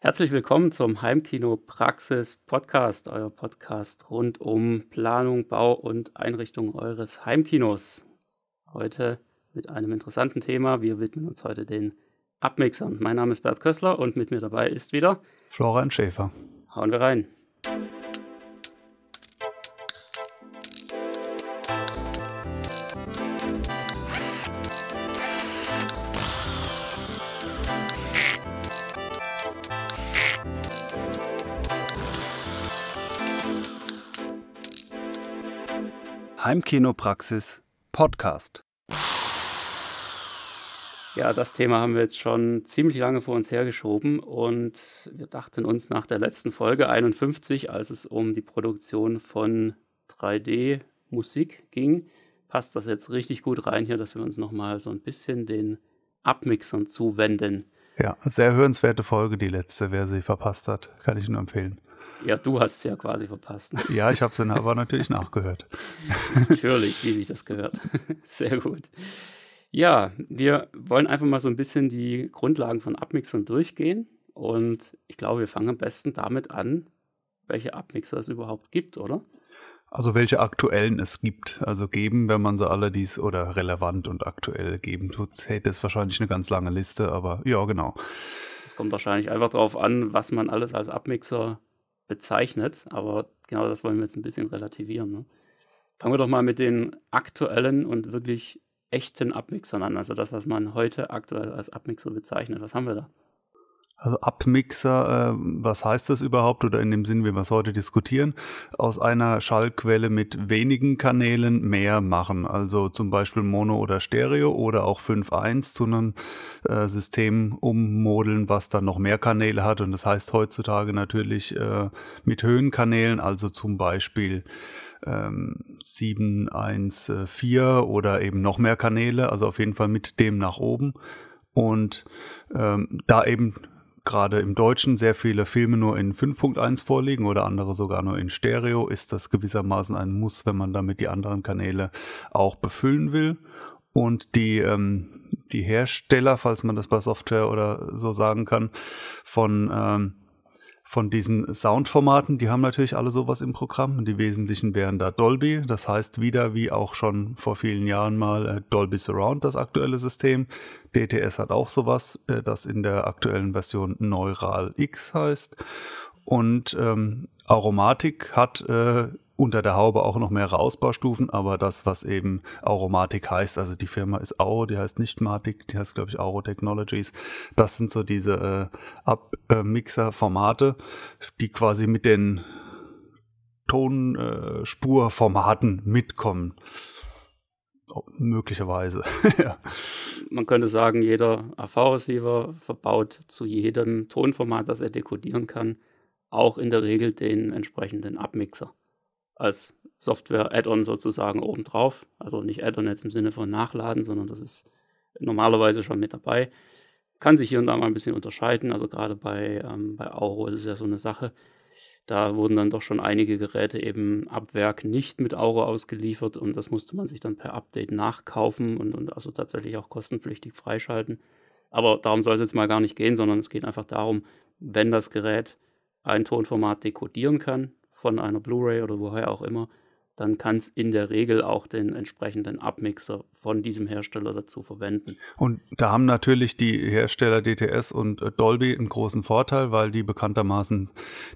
Herzlich willkommen zum Heimkino Praxis Podcast, euer Podcast rund um Planung, Bau und Einrichtung eures Heimkinos. Heute mit einem interessanten Thema. Wir widmen uns heute den Abmixern. Mein Name ist Bert Kössler und mit mir dabei ist wieder Florian Schäfer. Hauen wir rein. Heimkinopraxis Podcast. Ja, das Thema haben wir jetzt schon ziemlich lange vor uns hergeschoben und wir dachten uns nach der letzten Folge 51, als es um die Produktion von 3D-Musik ging, passt das jetzt richtig gut rein hier, dass wir uns nochmal so ein bisschen den Abmixern zuwenden. Ja, sehr hörenswerte Folge, die letzte. Wer sie verpasst hat, kann ich nur empfehlen. Ja, du hast es ja quasi verpasst. Ja, ich habe es dann aber natürlich nachgehört. natürlich, wie sich das gehört. Sehr gut. Ja, wir wollen einfach mal so ein bisschen die Grundlagen von Abmixern durchgehen. Und ich glaube, wir fangen am besten damit an, welche Abmixer es überhaupt gibt, oder? Also welche aktuellen es gibt. Also geben, wenn man sie alle dies oder relevant und aktuell geben tut, hätte es wahrscheinlich eine ganz lange Liste, aber ja, genau. Es kommt wahrscheinlich einfach darauf an, was man alles als Abmixer bezeichnet, aber genau das wollen wir jetzt ein bisschen relativieren. Ne? Fangen wir doch mal mit den aktuellen und wirklich echten Abmixern an, also das, was man heute aktuell als Abmixer bezeichnet. Was haben wir da? Also Abmixer, äh, was heißt das überhaupt oder in dem Sinn, wie wir es heute diskutieren, aus einer Schallquelle mit wenigen Kanälen mehr machen. Also zum Beispiel Mono oder Stereo oder auch 5.1 zu einem äh, System ummodeln, was dann noch mehr Kanäle hat. Und das heißt heutzutage natürlich äh, mit Höhenkanälen, also zum Beispiel ähm, 714 oder eben noch mehr Kanäle, also auf jeden Fall mit dem nach oben. Und ähm, da eben gerade im Deutschen sehr viele Filme nur in 5.1 vorliegen oder andere sogar nur in Stereo, ist das gewissermaßen ein Muss, wenn man damit die anderen Kanäle auch befüllen will. Und die, ähm, die Hersteller, falls man das bei Software oder so sagen kann, von ähm, von diesen Soundformaten, die haben natürlich alle sowas im Programm. Die wesentlichen wären da Dolby, das heißt wieder wie auch schon vor vielen Jahren mal äh, Dolby Surround, das aktuelle System. DTS hat auch sowas, äh, das in der aktuellen Version Neural X heißt. Und ähm, Aromatik hat äh, unter der Haube auch noch mehrere Ausbaustufen, aber das, was eben Aromatik heißt, also die Firma ist Auro, die heißt nicht Matic, die heißt, glaube ich, Auro Technologies. Das sind so diese äh, Abmixer-Formate, die quasi mit den Tonspurformaten äh, mitkommen. Oh, möglicherweise. ja. Man könnte sagen, jeder AV-Receiver verbaut zu jedem Tonformat, das er dekodieren kann, auch in der Regel den entsprechenden Abmixer als Software-Add-on sozusagen obendrauf. Also nicht Add-on jetzt im Sinne von Nachladen, sondern das ist normalerweise schon mit dabei. Kann sich hier und da mal ein bisschen unterscheiden. Also gerade bei, ähm, bei Auro ist es ja so eine Sache. Da wurden dann doch schon einige Geräte eben ab Werk nicht mit Auro ausgeliefert und das musste man sich dann per Update nachkaufen und, und also tatsächlich auch kostenpflichtig freischalten. Aber darum soll es jetzt mal gar nicht gehen, sondern es geht einfach darum, wenn das Gerät ein Tonformat dekodieren kann, von einer Blu-ray oder woher auch immer, dann kann es in der Regel auch den entsprechenden Abmixer von diesem Hersteller dazu verwenden. Und da haben natürlich die Hersteller DTS und äh, Dolby einen großen Vorteil, weil die bekanntermaßen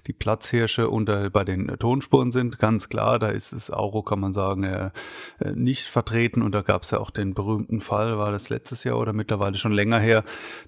die Platzhirsche unter bei den Tonspuren sind. Ganz klar, da ist es Auro, kann man sagen, äh, äh, nicht vertreten. Und da gab es ja auch den berühmten Fall, war das letztes Jahr oder mittlerweile schon länger her,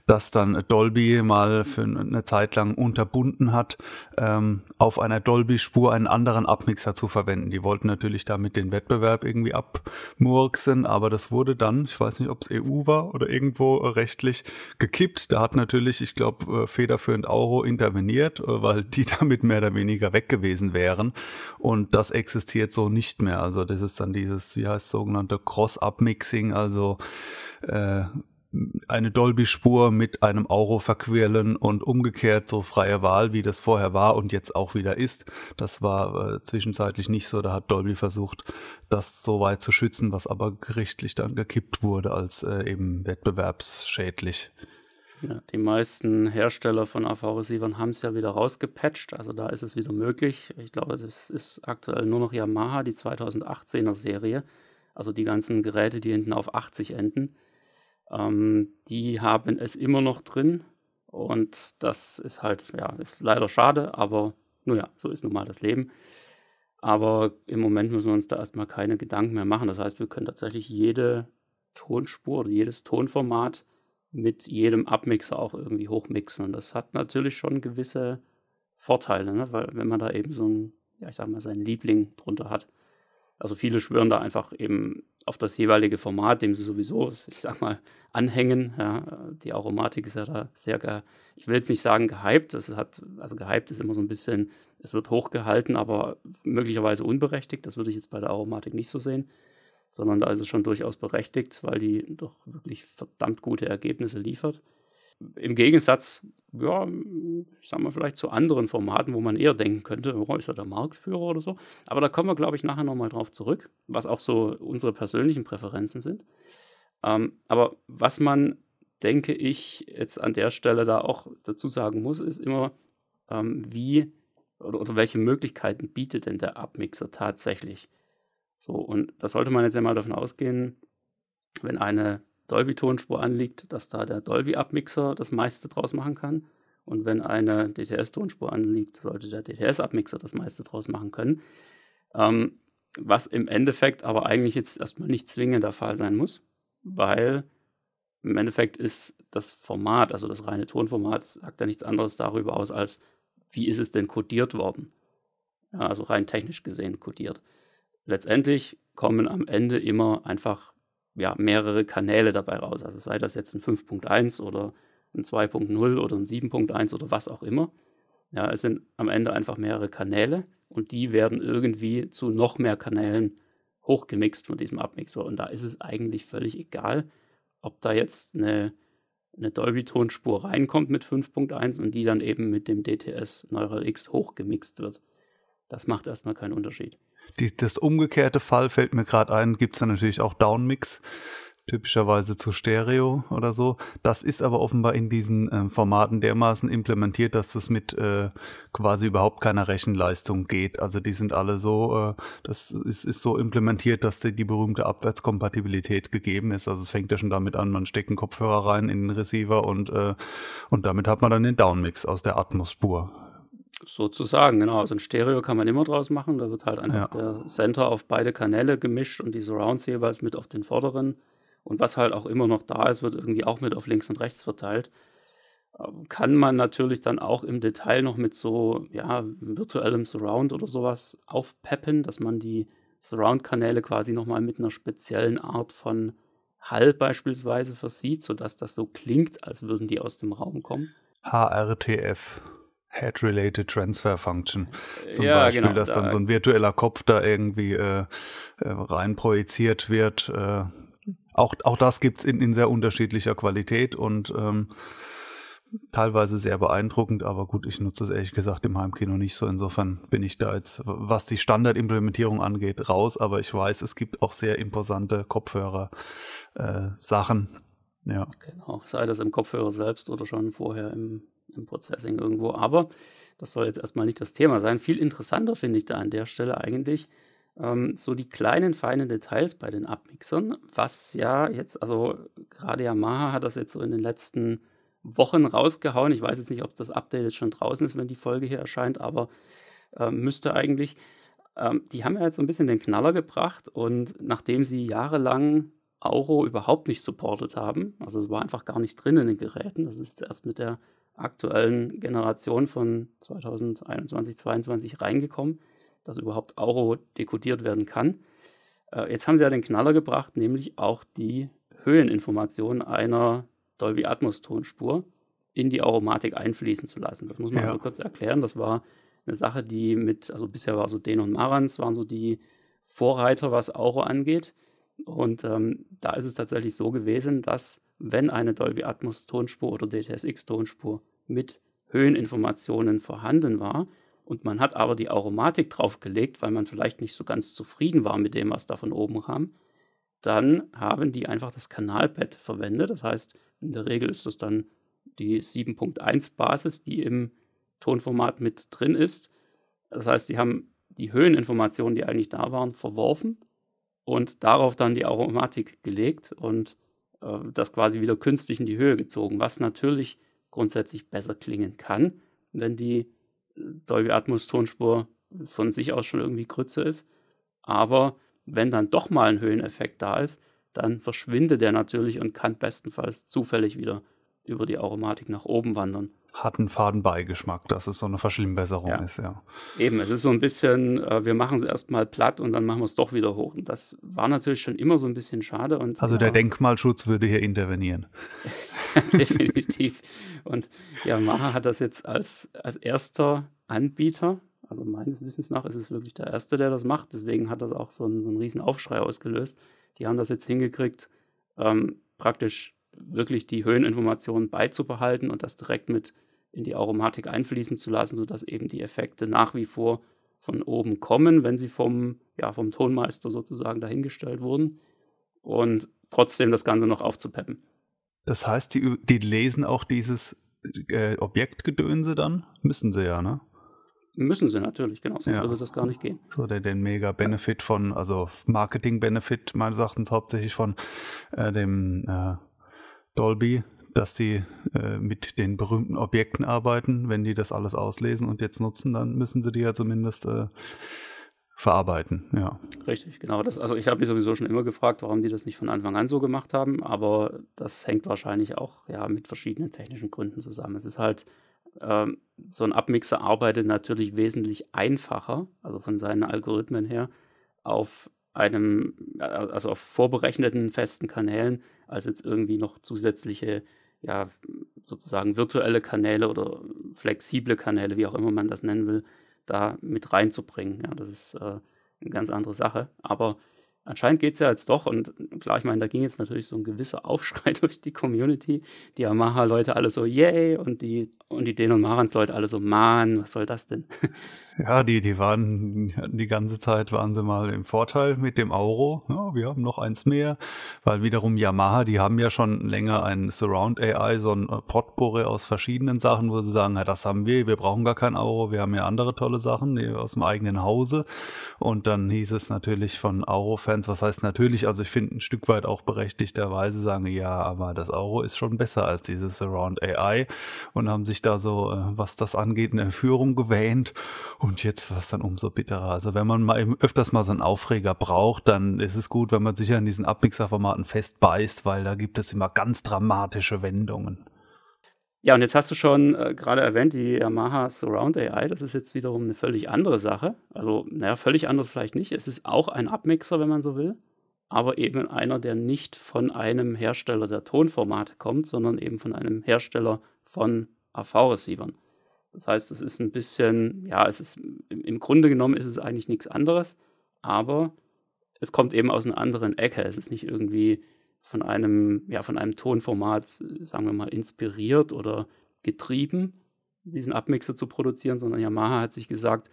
dass dann Dolby mal für eine Zeit lang unterbunden hat, ähm, auf einer Dolby-Spur einen anderen Abmixer zu verwenden. Die wollten natürlich natürlich damit den Wettbewerb irgendwie abmurksen, aber das wurde dann, ich weiß nicht, ob es EU war oder irgendwo rechtlich gekippt. Da hat natürlich, ich glaube, äh, federführend Euro interveniert, äh, weil die damit mehr oder weniger weg gewesen wären. Und das existiert so nicht mehr. Also das ist dann dieses, wie heißt sogenannte Cross-Up-Mixing, also äh, eine Dolby-Spur mit einem Euro verquirlen und umgekehrt so freie Wahl, wie das vorher war und jetzt auch wieder ist. Das war äh, zwischenzeitlich nicht so. Da hat Dolby versucht, das so weit zu schützen, was aber gerichtlich dann gekippt wurde als äh, eben wettbewerbsschädlich. Ja, die meisten Hersteller von AV-Receivern haben es ja wieder rausgepatcht, also da ist es wieder möglich. Ich glaube, es ist aktuell nur noch Yamaha, die 2018er Serie, also die ganzen Geräte, die hinten auf 80 enden. Ähm, die haben es immer noch drin und das ist halt, ja, ist leider schade, aber nun ja, so ist nun mal das Leben. Aber im Moment müssen wir uns da erstmal keine Gedanken mehr machen. Das heißt, wir können tatsächlich jede Tonspur oder jedes Tonformat mit jedem Abmixer auch irgendwie hochmixen. Und das hat natürlich schon gewisse Vorteile, ne? weil wenn man da eben so ein, ja, ich sag mal, seinen Liebling drunter hat. Also viele schwören da einfach eben auf das jeweilige Format, dem sie sowieso, ich sag mal, anhängen. Ja, die Aromatik ist ja da sehr, ich will jetzt nicht sagen gehypt, das hat, also gehypt ist immer so ein bisschen, es wird hochgehalten, aber möglicherweise unberechtigt. Das würde ich jetzt bei der Aromatik nicht so sehen sondern da ist es schon durchaus berechtigt, weil die doch wirklich verdammt gute Ergebnisse liefert. Im Gegensatz, ja, ich sag mal, vielleicht zu anderen Formaten, wo man eher denken könnte, oh, ist er der Marktführer oder so. Aber da kommen wir, glaube ich, nachher nochmal drauf zurück, was auch so unsere persönlichen Präferenzen sind. Ähm, aber was man, denke ich, jetzt an der Stelle da auch dazu sagen muss, ist immer, ähm, wie oder, oder welche Möglichkeiten bietet denn der Abmixer tatsächlich? So, und da sollte man jetzt ja mal davon ausgehen, wenn eine Dolby-Tonspur anliegt, dass da der Dolby-Abmixer das meiste draus machen kann. Und wenn eine DTS-Tonspur anliegt, sollte der DTS-Abmixer das meiste draus machen können. Ähm, was im Endeffekt aber eigentlich jetzt erstmal nicht zwingend der Fall sein muss, weil im Endeffekt ist das Format, also das reine Tonformat, sagt ja nichts anderes darüber aus, als wie ist es denn codiert worden. Ja, also rein technisch gesehen codiert letztendlich kommen am Ende immer einfach ja, mehrere Kanäle dabei raus. Also sei das jetzt ein 5.1 oder ein 2.0 oder ein 7.1 oder was auch immer. Ja, es sind am Ende einfach mehrere Kanäle und die werden irgendwie zu noch mehr Kanälen hochgemixt von diesem Abmixer. Und da ist es eigentlich völlig egal, ob da jetzt eine, eine Dolby-Tonspur reinkommt mit 5.1 und die dann eben mit dem DTS Neural X hochgemixt wird. Das macht erstmal keinen Unterschied. Die, das umgekehrte Fall fällt mir gerade ein, gibt's dann natürlich auch Downmix, typischerweise zu Stereo oder so. Das ist aber offenbar in diesen äh, Formaten dermaßen implementiert, dass das mit äh, quasi überhaupt keiner Rechenleistung geht. Also die sind alle so, äh, das ist, ist so implementiert, dass die, die berühmte Abwärtskompatibilität gegeben ist. Also es fängt ja schon damit an, man steckt einen Kopfhörer rein in den Receiver und, äh, und damit hat man dann den Downmix aus der Atmos-Spur. Sozusagen, genau. Also ein Stereo kann man immer draus machen. Da wird halt einfach ja. der Center auf beide Kanäle gemischt und die Surrounds jeweils mit auf den vorderen. Und was halt auch immer noch da ist, wird irgendwie auch mit auf links und rechts verteilt. Ähm, kann man natürlich dann auch im Detail noch mit so ja, virtuellem Surround oder sowas aufpeppen, dass man die Surround-Kanäle quasi nochmal mit einer speziellen Art von Hall beispielsweise versieht, sodass das so klingt, als würden die aus dem Raum kommen. HRTF. Head-Related Transfer Function. Zum ja, Beispiel, genau, dass da dann so ein virtueller Kopf da irgendwie äh, äh, rein projiziert wird. Äh, auch, auch das gibt's in, in sehr unterschiedlicher Qualität und ähm, teilweise sehr beeindruckend, aber gut, ich nutze es ehrlich gesagt im Heimkino nicht so. Insofern bin ich da jetzt, was die Standardimplementierung angeht, raus, aber ich weiß, es gibt auch sehr imposante Kopfhörer-Sachen. Äh, ja. Genau, sei das im Kopfhörer selbst oder schon vorher im im Processing irgendwo. Aber das soll jetzt erstmal nicht das Thema sein. Viel interessanter finde ich da an der Stelle eigentlich ähm, so die kleinen, feinen Details bei den Abmixern, was ja jetzt, also gerade Yamaha hat das jetzt so in den letzten Wochen rausgehauen. Ich weiß jetzt nicht, ob das Update jetzt schon draußen ist, wenn die Folge hier erscheint, aber äh, müsste eigentlich. Ähm, die haben ja jetzt so ein bisschen den Knaller gebracht und nachdem sie jahrelang Auro überhaupt nicht supportet haben, also es war einfach gar nicht drin in den Geräten, das ist jetzt erst mit der aktuellen Generation von 2021, 2022 reingekommen, dass überhaupt Auro dekodiert werden kann. Äh, jetzt haben sie ja den Knaller gebracht, nämlich auch die Höheninformation einer Dolby Atmos Tonspur in die Aromatik einfließen zu lassen. Das muss man ja. also kurz erklären. Das war eine Sache, die mit, also bisher war so Den und Marans waren so die Vorreiter, was Auro angeht. Und ähm, da ist es tatsächlich so gewesen, dass wenn eine Dolby Atmos Tonspur oder DTSX Tonspur mit Höheninformationen vorhanden war und man hat aber die Aromatik draufgelegt, weil man vielleicht nicht so ganz zufrieden war mit dem, was da von oben kam, dann haben die einfach das Kanalpad verwendet. Das heißt, in der Regel ist das dann die 7.1 Basis, die im Tonformat mit drin ist. Das heißt, sie haben die Höheninformationen, die eigentlich da waren, verworfen und darauf dann die Aromatik gelegt und äh, das quasi wieder künstlich in die Höhe gezogen, was natürlich grundsätzlich besser klingen kann, wenn die äh, Dolby Atmos Tonspur von sich aus schon irgendwie Grütze ist. Aber wenn dann doch mal ein Höheneffekt da ist, dann verschwindet der natürlich und kann bestenfalls zufällig wieder über die Aromatik nach oben wandern. Hat einen faden Beigeschmack, dass es so eine Verschlimmbesserung ja. ist, ja. Eben, es ist so ein bisschen, äh, wir machen es erstmal platt und dann machen wir es doch wieder hoch. Und das war natürlich schon immer so ein bisschen schade. Und, also der Denkmalschutz würde hier intervenieren. Definitiv. Und Yamaha hat das jetzt als, als erster Anbieter, also meines Wissens nach ist es wirklich der erste, der das macht. Deswegen hat das auch so einen, so einen riesen Aufschrei ausgelöst. Die haben das jetzt hingekriegt, ähm, praktisch wirklich die Höheninformationen beizubehalten und das direkt mit in die Aromatik einfließen zu lassen, sodass eben die Effekte nach wie vor von oben kommen, wenn sie vom, ja, vom Tonmeister sozusagen dahingestellt wurden und trotzdem das Ganze noch aufzupeppen. Das heißt, die, die lesen auch dieses äh, Objektgedönse dann? Müssen sie ja, ne? Müssen sie natürlich, genau, sonst ja. würde das gar nicht gehen. So, der den mega Benefit von, also Marketing-Benefit meines Erachtens hauptsächlich von äh, dem äh, Dolby, dass sie äh, mit den berühmten Objekten arbeiten. Wenn die das alles auslesen und jetzt nutzen, dann müssen sie die ja zumindest äh, verarbeiten, ja. Richtig, genau. Das, also ich habe mich sowieso schon immer gefragt, warum die das nicht von Anfang an so gemacht haben, aber das hängt wahrscheinlich auch ja, mit verschiedenen technischen Gründen zusammen. Es ist halt ähm, so ein Abmixer arbeitet natürlich wesentlich einfacher, also von seinen Algorithmen her, auf einem, also auf vorberechneten festen Kanälen, als jetzt irgendwie noch zusätzliche, ja, sozusagen virtuelle Kanäle oder flexible Kanäle, wie auch immer man das nennen will, da mit reinzubringen. Ja, das ist äh, eine ganz andere Sache. Aber anscheinend geht es ja jetzt doch. Und klar, ich meine, da ging jetzt natürlich so ein gewisser Aufschrei durch die Community. Die Yamaha-Leute alle so, yay, und die, und die Den- und Marans-Leute alle so, man, was soll das denn? Ja, die, die waren die ganze Zeit waren sie mal im Vorteil mit dem Auro. Ja, wir haben noch eins mehr, weil wiederum Yamaha, die haben ja schon länger ein Surround AI, so ein Potpourri aus verschiedenen Sachen, wo sie sagen, ja, das haben wir, wir brauchen gar kein Auro, wir haben ja andere tolle Sachen aus dem eigenen Hause. Und dann hieß es natürlich von Auro-Fans, was heißt natürlich, also ich finde ein Stück weit auch berechtigterweise sagen, ja, aber das Auro ist schon besser als dieses Surround AI und haben sich da so, äh, was das angeht, in Führung gewähnt. Und jetzt war es dann umso bitterer. Also wenn man mal eben öfters mal so einen Aufreger braucht, dann ist es gut, wenn man sich an diesen Abmixer-Formaten festbeißt, weil da gibt es immer ganz dramatische Wendungen. Ja, und jetzt hast du schon äh, gerade erwähnt, die Yamaha Surround AI, das ist jetzt wiederum eine völlig andere Sache. Also, naja, völlig anders vielleicht nicht. Es ist auch ein Abmixer, wenn man so will, aber eben einer, der nicht von einem Hersteller der Tonformate kommt, sondern eben von einem Hersteller von AV-Receivern. Das heißt, es ist ein bisschen, ja, es ist im Grunde genommen ist es eigentlich nichts anderes, aber es kommt eben aus einer anderen Ecke. Es ist nicht irgendwie von einem, ja, von einem Tonformat, sagen wir mal, inspiriert oder getrieben, diesen Abmixer zu produzieren, sondern Yamaha hat sich gesagt,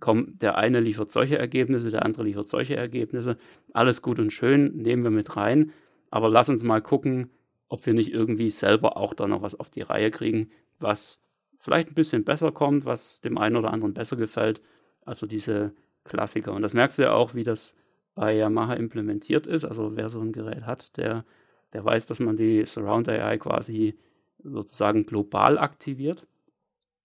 komm, der eine liefert solche Ergebnisse, der andere liefert solche Ergebnisse, alles gut und schön, nehmen wir mit rein, aber lass uns mal gucken, ob wir nicht irgendwie selber auch da noch was auf die Reihe kriegen, was vielleicht ein bisschen besser kommt, was dem einen oder anderen besser gefällt. Also diese Klassiker. Und das merkst du ja auch, wie das bei Yamaha implementiert ist. Also wer so ein Gerät hat, der, der weiß, dass man die Surround AI quasi sozusagen global aktiviert.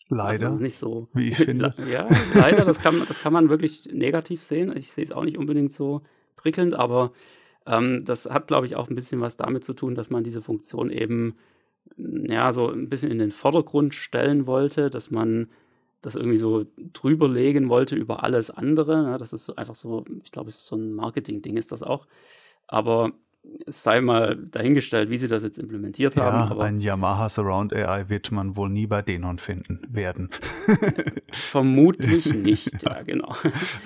Leider. Also nicht so. Wie ich finde. ja, leider, das kann, das kann man wirklich negativ sehen. Ich sehe es auch nicht unbedingt so prickelnd, aber ähm, das hat, glaube ich, auch ein bisschen was damit zu tun, dass man diese Funktion eben ja, so ein bisschen in den Vordergrund stellen wollte, dass man das irgendwie so drüber legen wollte über alles andere. Ja, das ist so einfach so, ich glaube, so ein Marketing-Ding ist das auch. Aber es sei mal dahingestellt, wie sie das jetzt implementiert ja, haben. Aber ein Yamaha Surround AI wird man wohl nie bei Denon finden werden. Vermutlich nicht, ja, genau.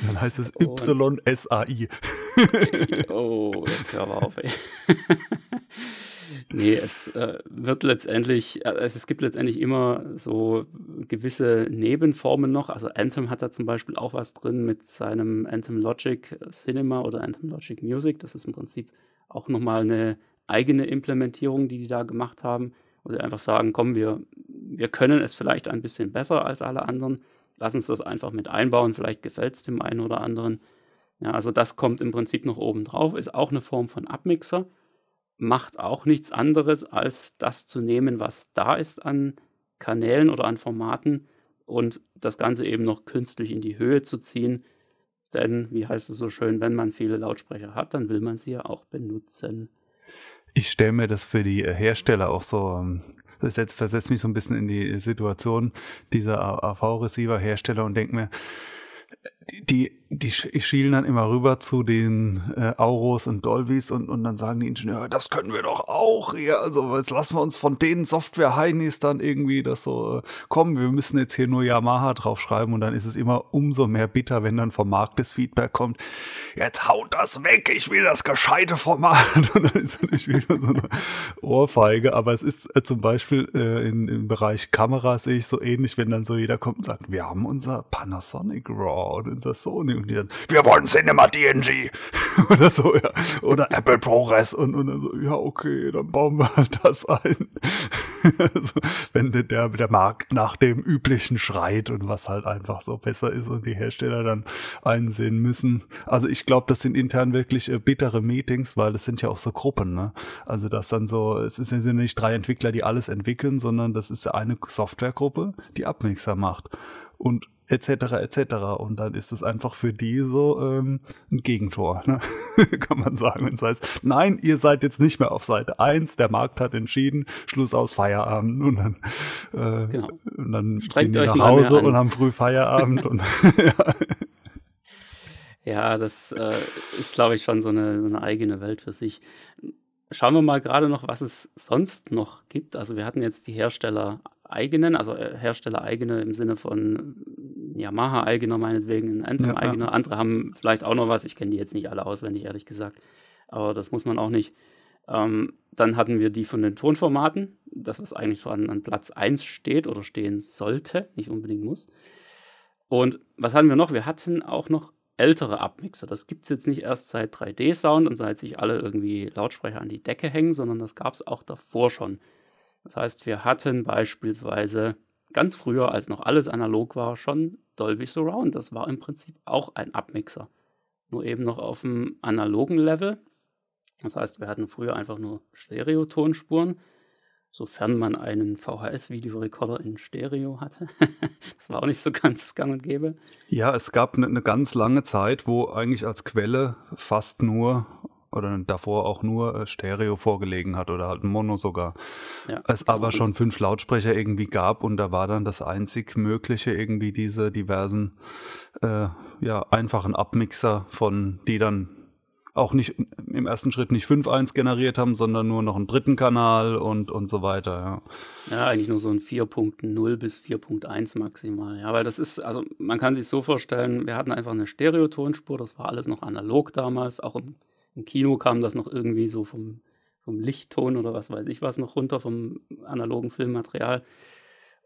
Dann heißt es YSAI. oh, jetzt hör mal auf, ey. Nee, es äh, wird letztendlich, äh, es, gibt letztendlich immer so gewisse Nebenformen noch. Also Anthem hat da zum Beispiel auch was drin mit seinem Anthem Logic Cinema oder Anthem Logic Music. Das ist im Prinzip auch nochmal eine eigene Implementierung, die die da gemacht haben. sie einfach sagen, komm, wir, wir können es vielleicht ein bisschen besser als alle anderen, lass uns das einfach mit einbauen, vielleicht gefällt es dem einen oder anderen. Ja, also das kommt im Prinzip noch oben drauf, ist auch eine Form von Abmixer, macht auch nichts anderes, als das zu nehmen, was da ist an Kanälen oder an Formaten und das Ganze eben noch künstlich in die Höhe zu ziehen. Denn, wie heißt es so schön, wenn man viele Lautsprecher hat, dann will man sie ja auch benutzen. Ich stelle mir das für die Hersteller auch so, ähm, das versetzt mich so ein bisschen in die Situation dieser AV-Receiver-Hersteller und denke mir, die, die schielen dann immer rüber zu den äh, Auros und Dolbys und, und dann sagen die Ingenieure, das können wir doch auch hier. Also jetzt lassen wir uns von den Software-Heinis dann irgendwie das so, äh, kommen, wir müssen jetzt hier nur Yamaha draufschreiben und dann ist es immer umso mehr bitter, wenn dann vom Markt das Feedback kommt, jetzt haut das weg, ich will das gescheite Format. Und dann ist natürlich wieder so eine Ohrfeige. Aber es ist äh, zum Beispiel äh, in, im Bereich Kamera sehe ich so ähnlich, wenn dann so jeder kommt und sagt, wir haben unser Panasonic RAW unser Sony und die dann, wir wollen Cinema DNG oder so, ja. Oder Apple ProRes und, und dann so, ja, okay, dann bauen wir halt das ein. also, wenn der, der Markt nach dem üblichen schreit und was halt einfach so besser ist und die Hersteller dann einsehen müssen. Also ich glaube, das sind intern wirklich äh, bittere Meetings, weil es sind ja auch so Gruppen, ne? Also das dann so, es sind ja nicht drei Entwickler, die alles entwickeln, sondern das ist ja eine Softwaregruppe, die Abmixer macht. Und etc. etc. Und dann ist es einfach für die so ähm, ein Gegentor, ne? kann man sagen. Wenn es heißt, nein, ihr seid jetzt nicht mehr auf Seite 1, der Markt hat entschieden, Schluss aus Feierabend und dann, äh, genau. und dann Strengt gehen die nach Hause und haben früh Feierabend. und, ja. ja, das äh, ist, glaube ich, schon so eine, so eine eigene Welt für sich. Schauen wir mal gerade noch, was es sonst noch gibt. Also wir hatten jetzt die Hersteller eigenen, also äh, Hersteller eigene im Sinne von Yamaha eigener meinetwegen, ein Anthem ja, eigener. Ja. Andere haben vielleicht auch noch was. Ich kenne die jetzt nicht alle auswendig, ehrlich gesagt. Aber das muss man auch nicht. Ähm, dann hatten wir die von den Tonformaten, das was eigentlich so an, an Platz 1 steht oder stehen sollte, nicht unbedingt muss. Und was hatten wir noch? Wir hatten auch noch ältere Abmixer. Das gibt es jetzt nicht erst seit 3D-Sound und seit sich alle irgendwie Lautsprecher an die Decke hängen, sondern das gab es auch davor schon. Das heißt, wir hatten beispielsweise ganz früher, als noch alles analog war, schon Dolby Surround. Das war im Prinzip auch ein Abmixer. Nur eben noch auf dem analogen Level. Das heißt, wir hatten früher einfach nur Stereotonspuren, sofern man einen VHS-Videorekorder in Stereo hatte. das war auch nicht so ganz gang und gäbe. Ja, es gab eine, eine ganz lange Zeit, wo eigentlich als Quelle fast nur oder davor auch nur äh, Stereo vorgelegen hat oder halt Mono sogar. Ja, es aber schon fünf Lautsprecher irgendwie gab und da war dann das einzig Mögliche irgendwie diese diversen, äh, ja, einfachen Abmixer von, die dann auch nicht im ersten Schritt nicht 5.1 generiert haben, sondern nur noch einen dritten Kanal und, und so weiter, ja. Ja, eigentlich nur so ein 4.0 bis 4.1 maximal. Ja, weil das ist, also man kann sich so vorstellen, wir hatten einfach eine Stereotonspur, das war alles noch analog damals, auch im im Kino kam das noch irgendwie so vom, vom Lichtton oder was weiß ich was noch runter vom analogen Filmmaterial.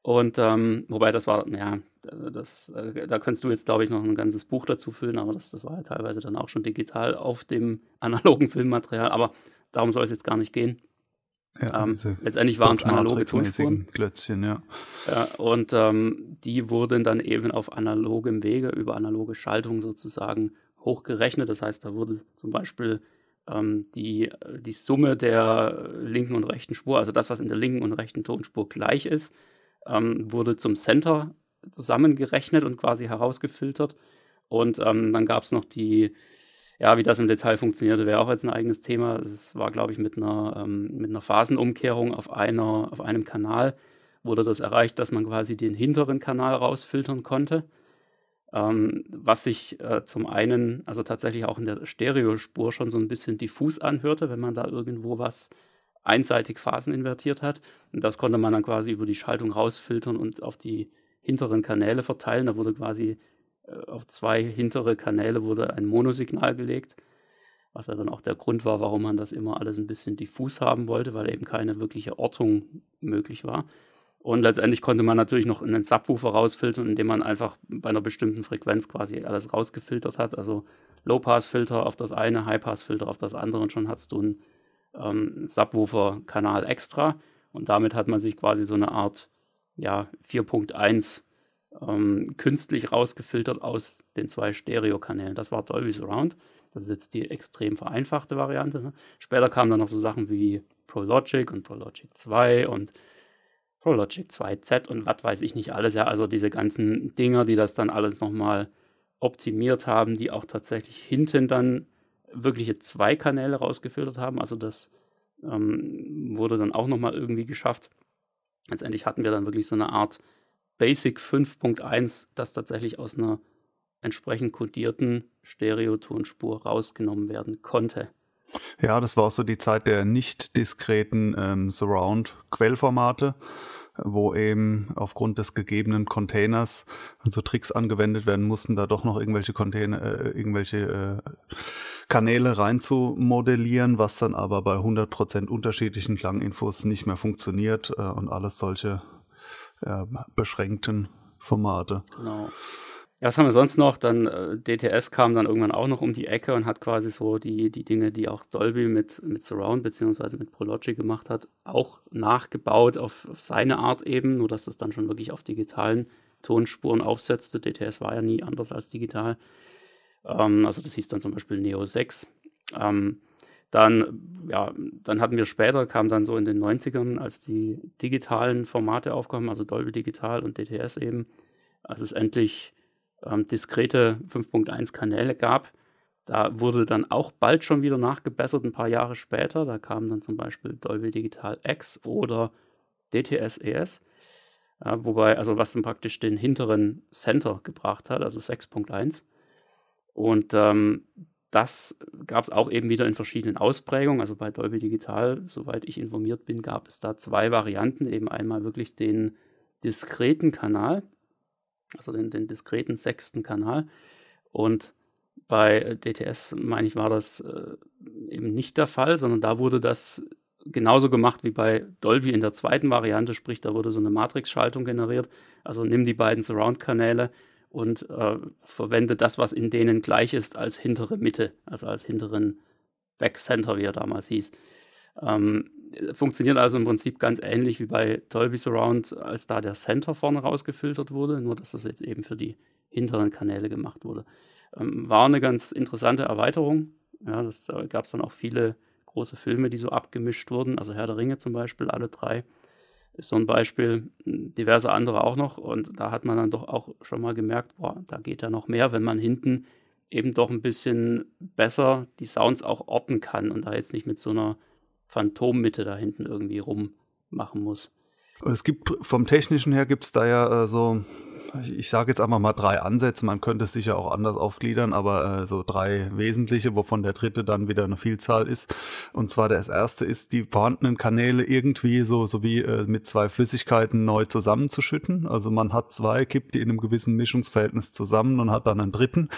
Und ähm, wobei das war, ja, das, äh, da könntest du jetzt, glaube ich, noch ein ganzes Buch dazu füllen, aber das, das war ja teilweise dann auch schon digital auf dem analogen Filmmaterial. Aber darum soll es jetzt gar nicht gehen. Ja, ähm, letztendlich waren es analoge Tonspuren. Klötzchen, ja. ja und ähm, die wurden dann eben auf analogem Wege über analoge Schaltung sozusagen hochgerechnet. Das heißt, da wurde zum Beispiel ähm, die, die Summe der linken und rechten Spur, also das, was in der linken und rechten Tonspur gleich ist, ähm, wurde zum Center zusammengerechnet und quasi herausgefiltert. Und ähm, dann gab es noch die, ja, wie das im Detail funktionierte, wäre auch jetzt ein eigenes Thema. Es war, glaube ich, mit einer, ähm, mit einer Phasenumkehrung auf, einer, auf einem Kanal wurde das erreicht, dass man quasi den hinteren Kanal rausfiltern konnte ähm, was sich äh, zum einen, also tatsächlich auch in der Stereospur schon so ein bisschen diffus anhörte, wenn man da irgendwo was einseitig phaseninvertiert hat. Und das konnte man dann quasi über die Schaltung rausfiltern und auf die hinteren Kanäle verteilen. Da wurde quasi äh, auf zwei hintere Kanäle wurde ein Monosignal gelegt, was ja dann auch der Grund war, warum man das immer alles ein bisschen diffus haben wollte, weil eben keine wirkliche Ortung möglich war. Und letztendlich konnte man natürlich noch einen Subwoofer rausfiltern, indem man einfach bei einer bestimmten Frequenz quasi alles rausgefiltert hat. Also Low-Pass-Filter auf das eine, High-Pass-Filter auf das andere und schon hast du einen ähm, Subwoofer-Kanal extra. Und damit hat man sich quasi so eine Art ja, 4.1 ähm, künstlich rausgefiltert aus den zwei Stereokanälen. Das war Dolby Surround. Das ist jetzt die extrem vereinfachte Variante. Ne? Später kamen dann noch so Sachen wie ProLogic und ProLogic 2 und ProLogic 2Z und was weiß ich nicht alles. Ja, also diese ganzen Dinger, die das dann alles nochmal optimiert haben, die auch tatsächlich hinten dann wirkliche zwei Kanäle rausgefiltert haben. Also das ähm, wurde dann auch nochmal irgendwie geschafft. Letztendlich hatten wir dann wirklich so eine Art Basic 5.1, das tatsächlich aus einer entsprechend kodierten Stereotonspur rausgenommen werden konnte. Ja, das war so die Zeit der nicht diskreten ähm, Surround-Quellformate wo eben aufgrund des gegebenen Containers so Tricks angewendet werden mussten, da doch noch irgendwelche Container, äh, irgendwelche äh, Kanäle rein zu modellieren, was dann aber bei 100% unterschiedlichen Klanginfos nicht mehr funktioniert äh, und alles solche äh, beschränkten Formate. Genau. Ja, was haben wir sonst noch? Dann äh, DTS kam dann irgendwann auch noch um die Ecke und hat quasi so die, die Dinge, die auch Dolby mit, mit Surround bzw. mit ProLogic gemacht hat, auch nachgebaut auf, auf seine Art eben, nur dass das dann schon wirklich auf digitalen Tonspuren aufsetzte. DTS war ja nie anders als digital. Ähm, also das hieß dann zum Beispiel Neo 6. Ähm, dann, ja, dann hatten wir später, kam dann so in den 90ern, als die digitalen Formate aufkamen, also Dolby Digital und DTS eben, als es endlich ähm, diskrete 5.1 Kanäle gab. Da wurde dann auch bald schon wieder nachgebessert, ein paar Jahre später. Da kam dann zum Beispiel Dolby Digital X oder DTS ES. Äh, wobei, also was dann praktisch den hinteren Center gebracht hat, also 6.1. Und ähm, das gab es auch eben wieder in verschiedenen Ausprägungen. Also bei Dolby Digital, soweit ich informiert bin, gab es da zwei Varianten. Eben einmal wirklich den diskreten Kanal, also den, den diskreten sechsten Kanal. Und bei DTS, meine ich, war das äh, eben nicht der Fall, sondern da wurde das genauso gemacht wie bei Dolby in der zweiten Variante, sprich, da wurde so eine Matrix-Schaltung generiert. Also nimm die beiden Surround-Kanäle und äh, verwende das, was in denen gleich ist, als hintere Mitte, also als hinteren Backcenter, wie er damals hieß. Ähm, funktioniert also im Prinzip ganz ähnlich wie bei Dolby Surround, als da der Center vorne rausgefiltert wurde, nur dass das jetzt eben für die hinteren Kanäle gemacht wurde. Ähm, war eine ganz interessante Erweiterung. Ja, das äh, gab es dann auch viele große Filme, die so abgemischt wurden, also Herr der Ringe zum Beispiel, alle drei ist so ein Beispiel, diverse andere auch noch und da hat man dann doch auch schon mal gemerkt, boah, da geht ja noch mehr, wenn man hinten eben doch ein bisschen besser die Sounds auch orten kann und da jetzt nicht mit so einer Phantommitte da hinten irgendwie rummachen muss. Es gibt vom technischen her gibt es da ja äh, so ich sage jetzt einfach mal drei Ansätze, man könnte es sicher auch anders aufgliedern, aber äh, so drei wesentliche, wovon der dritte dann wieder eine Vielzahl ist. Und zwar das erste ist, die vorhandenen Kanäle irgendwie so, so wie äh, mit zwei Flüssigkeiten neu zusammenzuschütten. Also man hat zwei, kippt die in einem gewissen Mischungsverhältnis zusammen und hat dann einen dritten.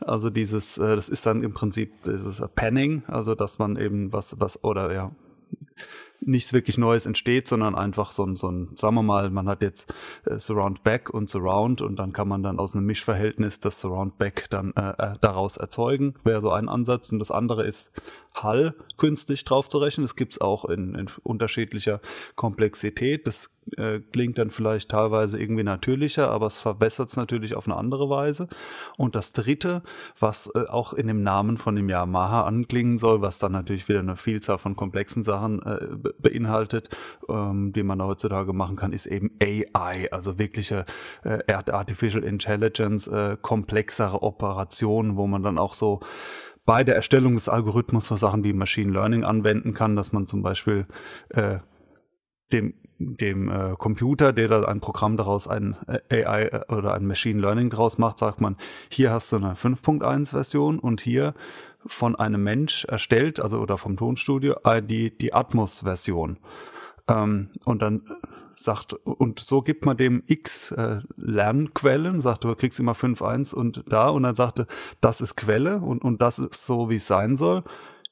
Also dieses, äh, das ist dann im Prinzip dieses Panning, also dass man eben was, was, oder ja, nichts wirklich Neues entsteht, sondern einfach so ein, so ein, sagen wir mal, man hat jetzt äh, Surround Back und Surround und dann kann man dann aus einem Mischverhältnis das Surround Back dann äh, äh daraus erzeugen, wäre so ein Ansatz. Und das andere ist Hall künstlich drauf zu rechnen. Das gibt's auch in, in unterschiedlicher Komplexität. Das äh, klingt dann vielleicht teilweise irgendwie natürlicher, aber es verbessert es natürlich auf eine andere Weise. Und das dritte, was äh, auch in dem Namen von dem Yamaha anklingen soll, was dann natürlich wieder eine Vielzahl von komplexen Sachen äh, beinhaltet, ähm, die man heutzutage machen kann, ist eben AI, also wirkliche äh, Artificial Intelligence, äh, komplexere Operationen, wo man dann auch so bei der Erstellung des Algorithmus für Sachen wie Machine Learning anwenden kann, dass man zum Beispiel äh, dem dem äh, Computer, der da ein Programm daraus ein äh, AI äh, oder ein Machine Learning daraus macht, sagt man, hier hast du eine 5.1 Version und hier von einem Mensch erstellt, also oder vom Tonstudio, äh, die, die Atmos-Version. Ähm, und dann sagt, und so gibt man dem X äh, Lernquellen, sagt, du kriegst immer 5.1 und da, und dann sagte, das ist Quelle und, und das ist so, wie es sein soll.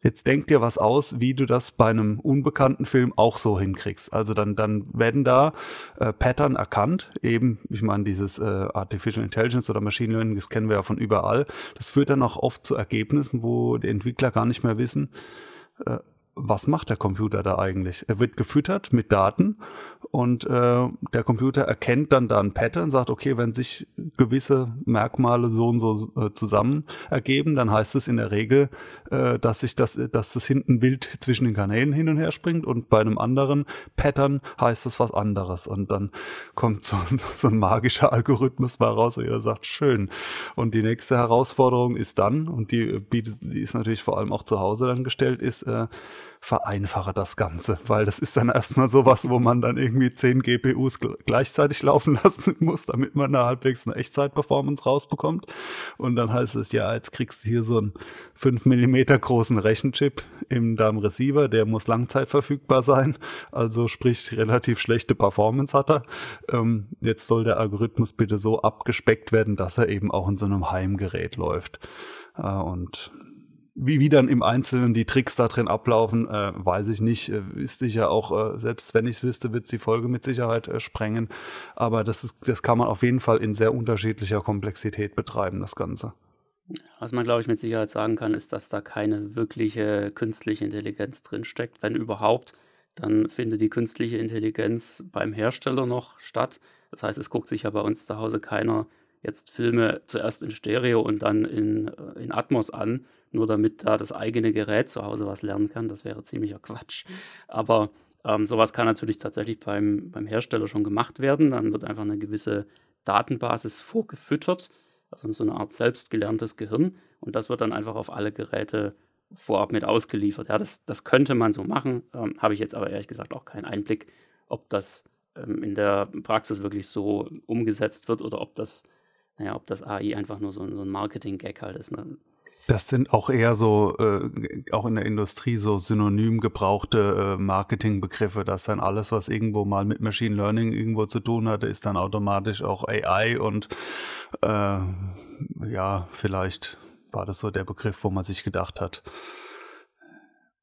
Jetzt denk dir was aus, wie du das bei einem unbekannten Film auch so hinkriegst. Also dann, dann werden da äh, Pattern erkannt. Eben, ich meine, dieses äh, Artificial Intelligence oder Machine Learning, das kennen wir ja von überall. Das führt dann auch oft zu Ergebnissen, wo die Entwickler gar nicht mehr wissen, äh, was macht der Computer da eigentlich? Er wird gefüttert mit Daten und äh, der Computer erkennt dann da ein Pattern, sagt, okay, wenn sich gewisse Merkmale so und so äh, zusammen ergeben, dann heißt es in der Regel, äh, dass sich das, dass das hinten wild zwischen den Kanälen hin und her springt und bei einem anderen Pattern heißt es was anderes und dann kommt so ein, so ein magischer Algorithmus mal raus und er sagt, schön. Und die nächste Herausforderung ist dann, und die bietet, die ist natürlich vor allem auch zu Hause dann gestellt, ist, äh, vereinfache das Ganze, weil das ist dann erstmal sowas, wo man dann irgendwie 10 GPUs gleichzeitig laufen lassen muss, damit man da halbwegs eine Echtzeit-Performance rausbekommt. Und dann heißt es, ja, jetzt kriegst du hier so einen 5 Millimeter großen Rechenchip in deinem Receiver, der muss langzeitverfügbar sein, also sprich relativ schlechte Performance hat er. Ähm, jetzt soll der Algorithmus bitte so abgespeckt werden, dass er eben auch in so einem Heimgerät läuft. Äh, und wie, wie dann im Einzelnen die Tricks da drin ablaufen, äh, weiß ich nicht. Äh, ich ja auch, äh, selbst wenn ich es wüsste, wird die Folge mit Sicherheit äh, sprengen. Aber das, ist, das kann man auf jeden Fall in sehr unterschiedlicher Komplexität betreiben, das Ganze. Was man, glaube ich, mit Sicherheit sagen kann, ist, dass da keine wirkliche künstliche Intelligenz drinsteckt. Wenn überhaupt, dann findet die künstliche Intelligenz beim Hersteller noch statt. Das heißt, es guckt sich ja bei uns zu Hause keiner jetzt Filme zuerst in Stereo und dann in, äh, in Atmos an, nur damit da das eigene Gerät zu Hause was lernen kann. Das wäre ziemlicher Quatsch. Aber ähm, sowas kann natürlich tatsächlich beim, beim Hersteller schon gemacht werden. Dann wird einfach eine gewisse Datenbasis vorgefüttert, also so eine Art selbstgelerntes Gehirn. Und das wird dann einfach auf alle Geräte vorab mit ausgeliefert. Ja, das, das könnte man so machen, ähm, habe ich jetzt aber ehrlich gesagt auch keinen Einblick, ob das ähm, in der Praxis wirklich so umgesetzt wird oder ob das, naja, ob das AI einfach nur so, so ein Marketing-Gag halt ist. Ne? Das sind auch eher so, äh, auch in der Industrie so synonym gebrauchte äh, Marketingbegriffe, dass dann alles, was irgendwo mal mit Machine Learning irgendwo zu tun hatte, ist dann automatisch auch AI und äh, ja, vielleicht war das so der Begriff, wo man sich gedacht hat,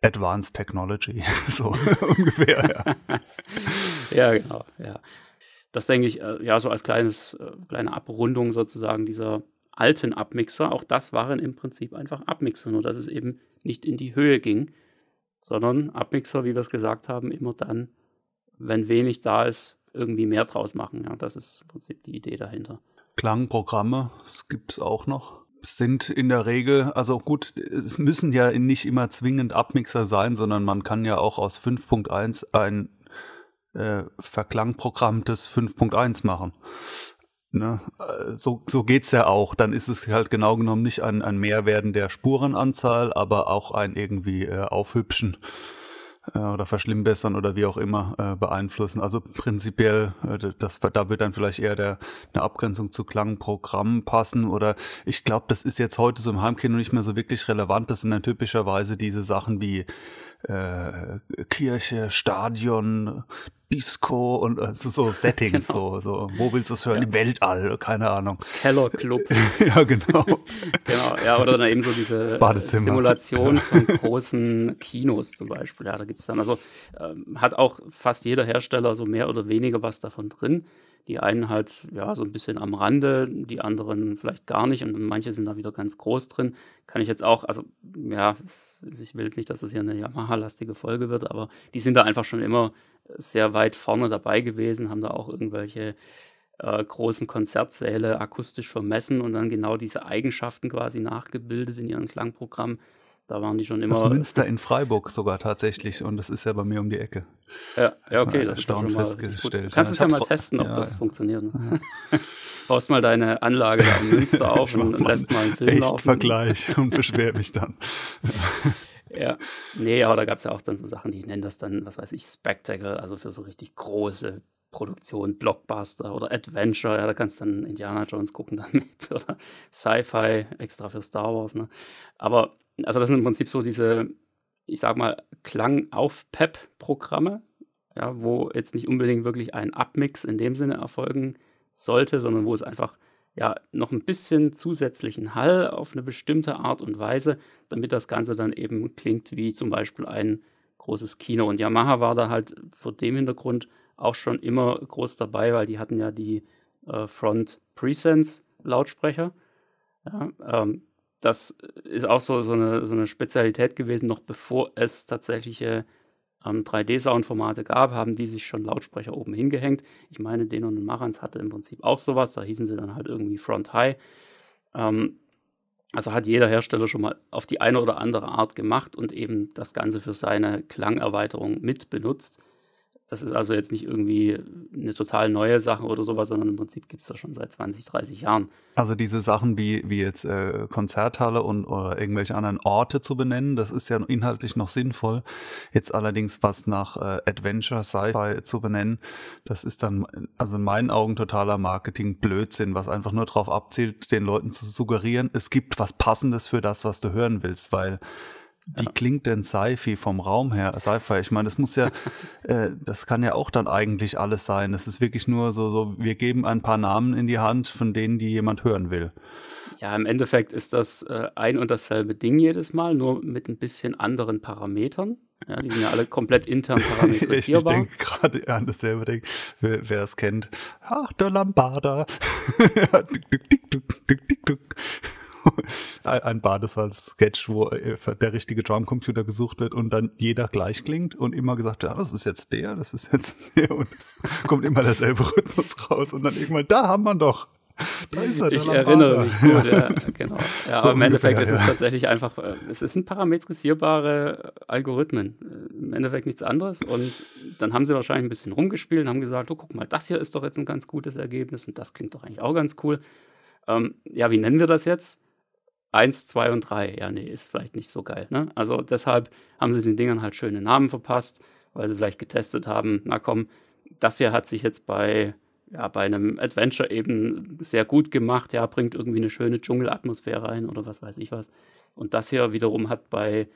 Advanced Technology, so ungefähr, ja. ja, genau, ja. Das denke ich, äh, ja, so als kleines, äh, kleine Abrundung sozusagen dieser alten Abmixer, auch das waren im Prinzip einfach Abmixer, nur dass es eben nicht in die Höhe ging, sondern Abmixer, wie wir es gesagt haben, immer dann, wenn wenig da ist, irgendwie mehr draus machen. Ja, das ist im Prinzip die Idee dahinter. Klangprogramme, das gibt es auch noch sind in der Regel, also gut, es müssen ja nicht immer zwingend Abmixer sein, sondern man kann ja auch aus 5.1 ein äh, Verklangprogramm des 5.1 machen. Ne? Äh, so, so geht's ja auch. Dann ist es halt genau genommen nicht ein, ein Mehrwerden der Spurenanzahl, aber auch ein irgendwie äh, Aufhübschen äh, oder verschlimmbessern oder wie auch immer äh, beeinflussen. Also prinzipiell, äh, das, da wird dann vielleicht eher der, eine Abgrenzung zu Klangprogrammen passen oder ich glaube, das ist jetzt heute so im Heimkino nicht mehr so wirklich relevant. Das sind dann typischerweise diese Sachen wie äh, Kirche, Stadion, Disco und also so Settings, genau. so, so, wo willst du es hören? Ja. Im Weltall, keine Ahnung. Kellerclub. ja, genau. genau, ja, oder dann eben so diese Simulation von großen Kinos zum Beispiel. Ja, da gibt es dann, also ähm, hat auch fast jeder Hersteller so mehr oder weniger was davon drin. Die einen halt ja so ein bisschen am Rande, die anderen vielleicht gar nicht und manche sind da wieder ganz groß drin. Kann ich jetzt auch, also ja, ich will jetzt nicht, dass das hier eine Yamaha-lastige Folge wird, aber die sind da einfach schon immer sehr weit vorne dabei gewesen, haben da auch irgendwelche äh, großen Konzertsäle akustisch vermessen und dann genau diese Eigenschaften quasi nachgebildet in ihren Klangprogrammen. Da waren die schon immer. Das Münster in Freiburg sogar tatsächlich und das ist ja bei mir um die Ecke. Ja, ja okay, das ist schon festgestellt. Du kannst ja, es ja mal testen, ob ja, das ja. funktioniert. Ne? Baust mal deine Anlage da in Münster auf und, und lässt mal einen Film echt laufen. Vergleich und beschwer mich dann. ja, nee, aber da gab es ja auch dann so Sachen, die nennen das dann, was weiß ich, Spectacle, also für so richtig große Produktion, Blockbuster oder Adventure, ja, da kannst du dann Indiana Jones gucken damit oder Sci-Fi extra für Star Wars, ne? Aber also das sind im Prinzip so diese, ich sag mal, Klang-auf-Pep-Programme, ja, wo jetzt nicht unbedingt wirklich ein Abmix in dem Sinne erfolgen sollte, sondern wo es einfach ja noch ein bisschen zusätzlichen Hall auf eine bestimmte Art und Weise, damit das Ganze dann eben klingt wie zum Beispiel ein großes Kino. Und Yamaha war da halt vor dem Hintergrund auch schon immer groß dabei, weil die hatten ja die äh, Front Presense Lautsprecher. Ja, ähm, das ist auch so, so, eine, so eine Spezialität gewesen, noch bevor es tatsächliche ähm, 3D-Soundformate gab, haben die sich schon Lautsprecher oben hingehängt. Ich meine, Denon und Marantz hatte im Prinzip auch sowas, da hießen sie dann halt irgendwie Front High. Ähm, also hat jeder Hersteller schon mal auf die eine oder andere Art gemacht und eben das Ganze für seine Klangerweiterung mit benutzt. Das ist also jetzt nicht irgendwie eine total neue Sache oder sowas, sondern im Prinzip gibt es das schon seit 20, 30 Jahren. Also diese Sachen wie, wie jetzt äh, Konzerthalle und oder irgendwelche anderen Orte zu benennen, das ist ja inhaltlich noch sinnvoll. Jetzt allerdings was nach äh, Adventure, Sci-Fi zu benennen, das ist dann also in meinen Augen totaler Marketing-Blödsinn, was einfach nur darauf abzielt, den Leuten zu suggerieren, es gibt was Passendes für das, was du hören willst, weil wie ja. klingt denn Sci-Fi vom Raum her? Sci-Fi, ich meine, das muss ja, äh, das kann ja auch dann eigentlich alles sein. Das ist wirklich nur so, so, wir geben ein paar Namen in die Hand, von denen die jemand hören will. Ja, im Endeffekt ist das äh, ein und dasselbe Ding jedes Mal, nur mit ein bisschen anderen Parametern. Ja, die sind ja alle komplett intern parametrisierbar. ich denke gerade an dasselbe Ding, wer, es kennt. Ach, der Lambada. ein Badesalz-Sketch, wo äh, der richtige Drumcomputer gesucht wird und dann jeder gleich klingt und immer gesagt, ja, das ist jetzt der, das ist jetzt der und es kommt immer derselbe Rhythmus raus und dann irgendwann, da haben wir doch. Da ist er, ich erinnere mich gut, ja, genau. Ja, so aber im Endeffekt ist es tatsächlich einfach, äh, es sind parametrisierbare Algorithmen. Äh, Im Endeffekt nichts anderes. Und dann haben sie wahrscheinlich ein bisschen rumgespielt und haben gesagt, oh, guck mal, das hier ist doch jetzt ein ganz gutes Ergebnis und das klingt doch eigentlich auch ganz cool. Ähm, ja, wie nennen wir das jetzt? 1, 2 und 3. Ja, nee, ist vielleicht nicht so geil. Ne? Also deshalb haben sie den Dingern halt schöne Namen verpasst, weil sie vielleicht getestet haben, na komm, das hier hat sich jetzt bei, ja, bei einem Adventure eben sehr gut gemacht, ja, bringt irgendwie eine schöne Dschungelatmosphäre rein oder was weiß ich was. Und das hier wiederum hat bei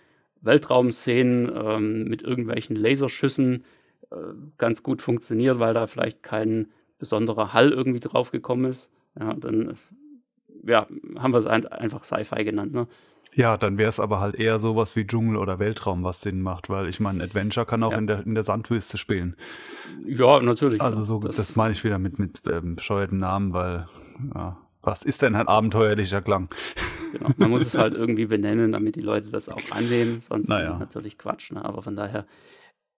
Weltraumszenen ähm, mit irgendwelchen Laserschüssen äh, ganz gut funktioniert, weil da vielleicht kein besonderer Hall irgendwie drauf gekommen ist. Ja, dann ja, haben wir es einfach Sci-Fi genannt. Ne? Ja, dann wäre es aber halt eher sowas wie Dschungel oder Weltraum, was Sinn macht, weil ich meine, Adventure kann auch ja. in, der, in der Sandwüste spielen. Ja, natürlich. Also so, das, das meine ich wieder mit, mit ähm, bescheuerten Namen, weil ja, was ist denn ein abenteuerlicher Klang? Genau, man muss es halt irgendwie benennen, damit die Leute das auch annehmen, sonst naja. ist es natürlich Quatsch. Ne? Aber von daher,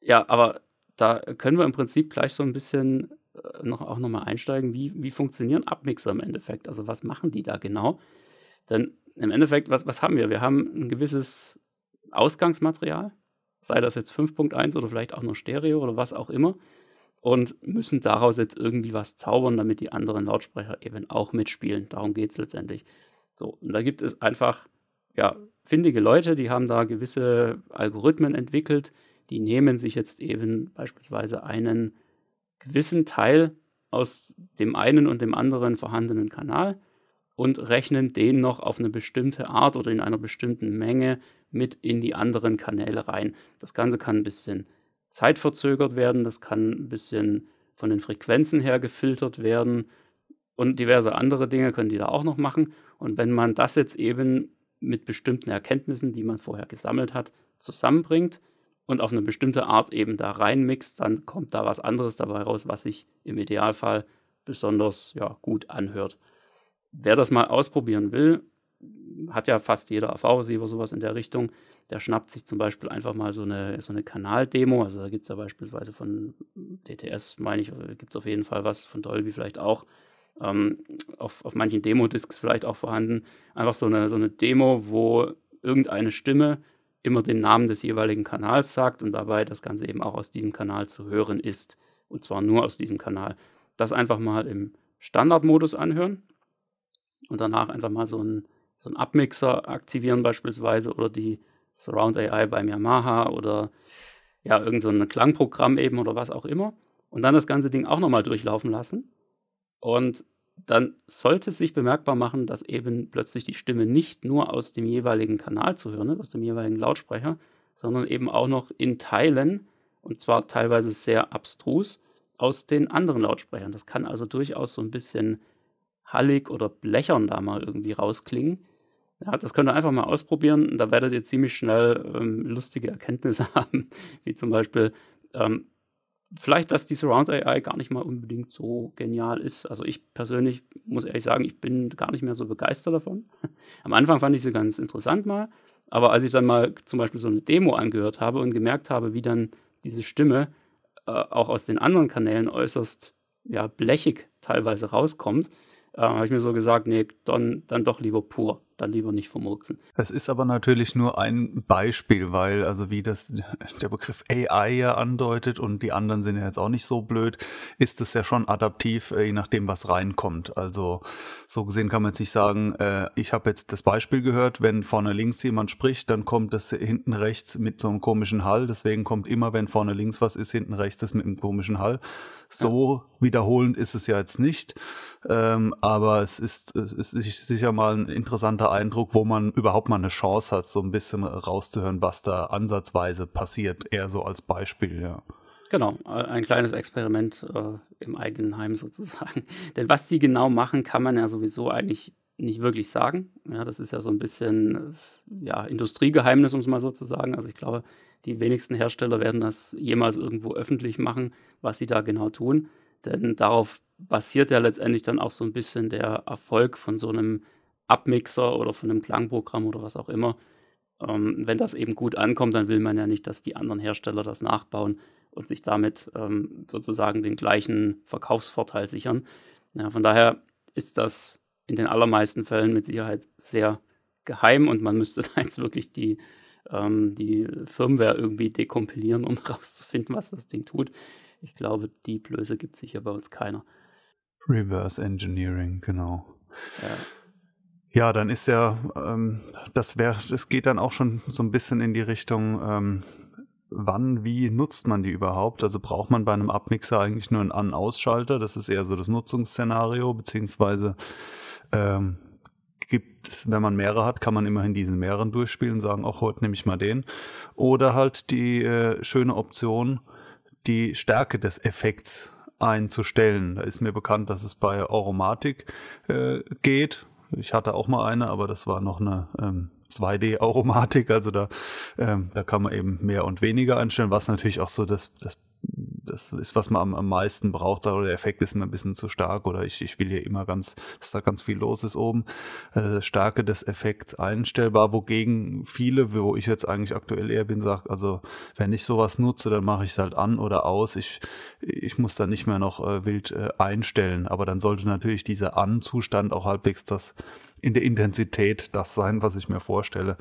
ja, aber da können wir im Prinzip gleich so ein bisschen noch, auch nochmal einsteigen, wie, wie funktionieren Abmixer im Endeffekt? Also was machen die da genau? Denn im Endeffekt, was, was haben wir? Wir haben ein gewisses Ausgangsmaterial, sei das jetzt 5.1 oder vielleicht auch nur Stereo oder was auch immer, und müssen daraus jetzt irgendwie was zaubern, damit die anderen Lautsprecher eben auch mitspielen. Darum geht es letztendlich. So, und da gibt es einfach, ja, findige Leute, die haben da gewisse Algorithmen entwickelt, die nehmen sich jetzt eben beispielsweise einen gewissen Teil aus dem einen und dem anderen vorhandenen Kanal und rechnen den noch auf eine bestimmte Art oder in einer bestimmten Menge mit in die anderen Kanäle rein. Das Ganze kann ein bisschen zeitverzögert werden, das kann ein bisschen von den Frequenzen her gefiltert werden und diverse andere Dinge können die da auch noch machen. Und wenn man das jetzt eben mit bestimmten Erkenntnissen, die man vorher gesammelt hat, zusammenbringt, und auf eine bestimmte Art eben da reinmixt, dann kommt da was anderes dabei raus, was sich im Idealfall besonders ja, gut anhört. Wer das mal ausprobieren will, hat ja fast jeder AV-Receiver sowas in der Richtung. Der schnappt sich zum Beispiel einfach mal so eine, so eine Kanaldemo. Also da gibt es ja beispielsweise von DTS, meine ich, gibt es auf jeden Fall was, von Dolby vielleicht auch. Ähm, auf, auf manchen Demo-Discs vielleicht auch vorhanden. Einfach so eine, so eine Demo, wo irgendeine Stimme immer den Namen des jeweiligen Kanals sagt und dabei das Ganze eben auch aus diesem Kanal zu hören ist. Und zwar nur aus diesem Kanal. Das einfach mal im Standardmodus anhören und danach einfach mal so einen, so einen Abmixer aktivieren beispielsweise oder die Surround AI beim Yamaha oder ja, irgendein so Klangprogramm eben oder was auch immer. Und dann das ganze Ding auch nochmal durchlaufen lassen. Und dann sollte es sich bemerkbar machen, dass eben plötzlich die Stimme nicht nur aus dem jeweiligen Kanal zu hören ist, aus dem jeweiligen Lautsprecher, sondern eben auch noch in Teilen, und zwar teilweise sehr abstrus, aus den anderen Lautsprechern. Das kann also durchaus so ein bisschen hallig oder blechern da mal irgendwie rausklingen. Ja, das könnt ihr einfach mal ausprobieren. Da werdet ihr ziemlich schnell ähm, lustige Erkenntnisse haben, wie zum Beispiel, ähm, vielleicht, dass die Surround AI gar nicht mal unbedingt so genial ist. Also ich persönlich muss ehrlich sagen, ich bin gar nicht mehr so begeistert davon. Am Anfang fand ich sie ganz interessant mal, aber als ich dann mal zum Beispiel so eine Demo angehört habe und gemerkt habe, wie dann diese Stimme äh, auch aus den anderen Kanälen äußerst ja, blechig teilweise rauskommt, äh, habe ich mir so gesagt, nee, dann, dann doch lieber pur dann lieber nicht vermurksen. Es ist aber natürlich nur ein Beispiel, weil, also wie das der Begriff AI ja andeutet und die anderen sind ja jetzt auch nicht so blöd, ist es ja schon adaptiv, äh, je nachdem, was reinkommt. Also so gesehen kann man jetzt nicht sagen, äh, ich habe jetzt das Beispiel gehört, wenn vorne links jemand spricht, dann kommt das hinten rechts mit so einem komischen Hall. Deswegen kommt immer, wenn vorne links was ist, hinten rechts das mit einem komischen Hall. So wiederholend ist es ja jetzt nicht, ähm, aber es ist, es ist sicher mal ein interessanter Eindruck, wo man überhaupt mal eine Chance hat, so ein bisschen rauszuhören, was da ansatzweise passiert, eher so als Beispiel, ja. Genau, ein kleines Experiment äh, im eigenen Heim sozusagen. Denn was die genau machen, kann man ja sowieso eigentlich nicht wirklich sagen. Ja, das ist ja so ein bisschen ja, Industriegeheimnis, um es mal so zu sagen. Also ich glaube, die wenigsten Hersteller werden das jemals irgendwo öffentlich machen, was sie da genau tun. Denn darauf basiert ja letztendlich dann auch so ein bisschen der Erfolg von so einem Abmixer oder von einem Klangprogramm oder was auch immer. Ähm, wenn das eben gut ankommt, dann will man ja nicht, dass die anderen Hersteller das nachbauen und sich damit ähm, sozusagen den gleichen Verkaufsvorteil sichern. Ja, von daher ist das in den allermeisten Fällen mit Sicherheit sehr geheim und man müsste da jetzt wirklich die ähm, die Firmware irgendwie dekompilieren, um herauszufinden, was das Ding tut. Ich glaube, die Blöße gibt es sicher bei uns keiner. Reverse Engineering, genau. Ja. Ja, dann ist ja, ähm, das wäre, das geht dann auch schon so ein bisschen in die Richtung, ähm, wann, wie nutzt man die überhaupt? Also braucht man bei einem Abmixer eigentlich nur einen An-Ausschalter? Das ist eher so das Nutzungsszenario, beziehungsweise ähm, wenn man mehrere hat, kann man immerhin diesen mehreren durchspielen, sagen, auch heute nehme ich mal den. Oder halt die äh, schöne Option, die Stärke des Effekts einzustellen. Da ist mir bekannt, dass es bei Aromatik äh, geht. Ich hatte auch mal eine, aber das war noch eine ähm, 2D-Aromatik, also da, ähm, da kann man eben mehr und weniger einstellen, was natürlich auch so das, das das ist, was man am, am meisten braucht, oder der Effekt ist mir ein bisschen zu stark oder ich, ich will hier immer ganz, dass da ganz viel los ist oben. Äh, Stärke des Effekts einstellbar, wogegen viele, wo ich jetzt eigentlich aktuell eher bin, sagt, also wenn ich sowas nutze, dann mache ich es halt an oder aus. Ich, ich muss da nicht mehr noch äh, wild äh, einstellen, aber dann sollte natürlich dieser An-Zustand auch halbwegs das in der Intensität das sein, was ich mir vorstelle.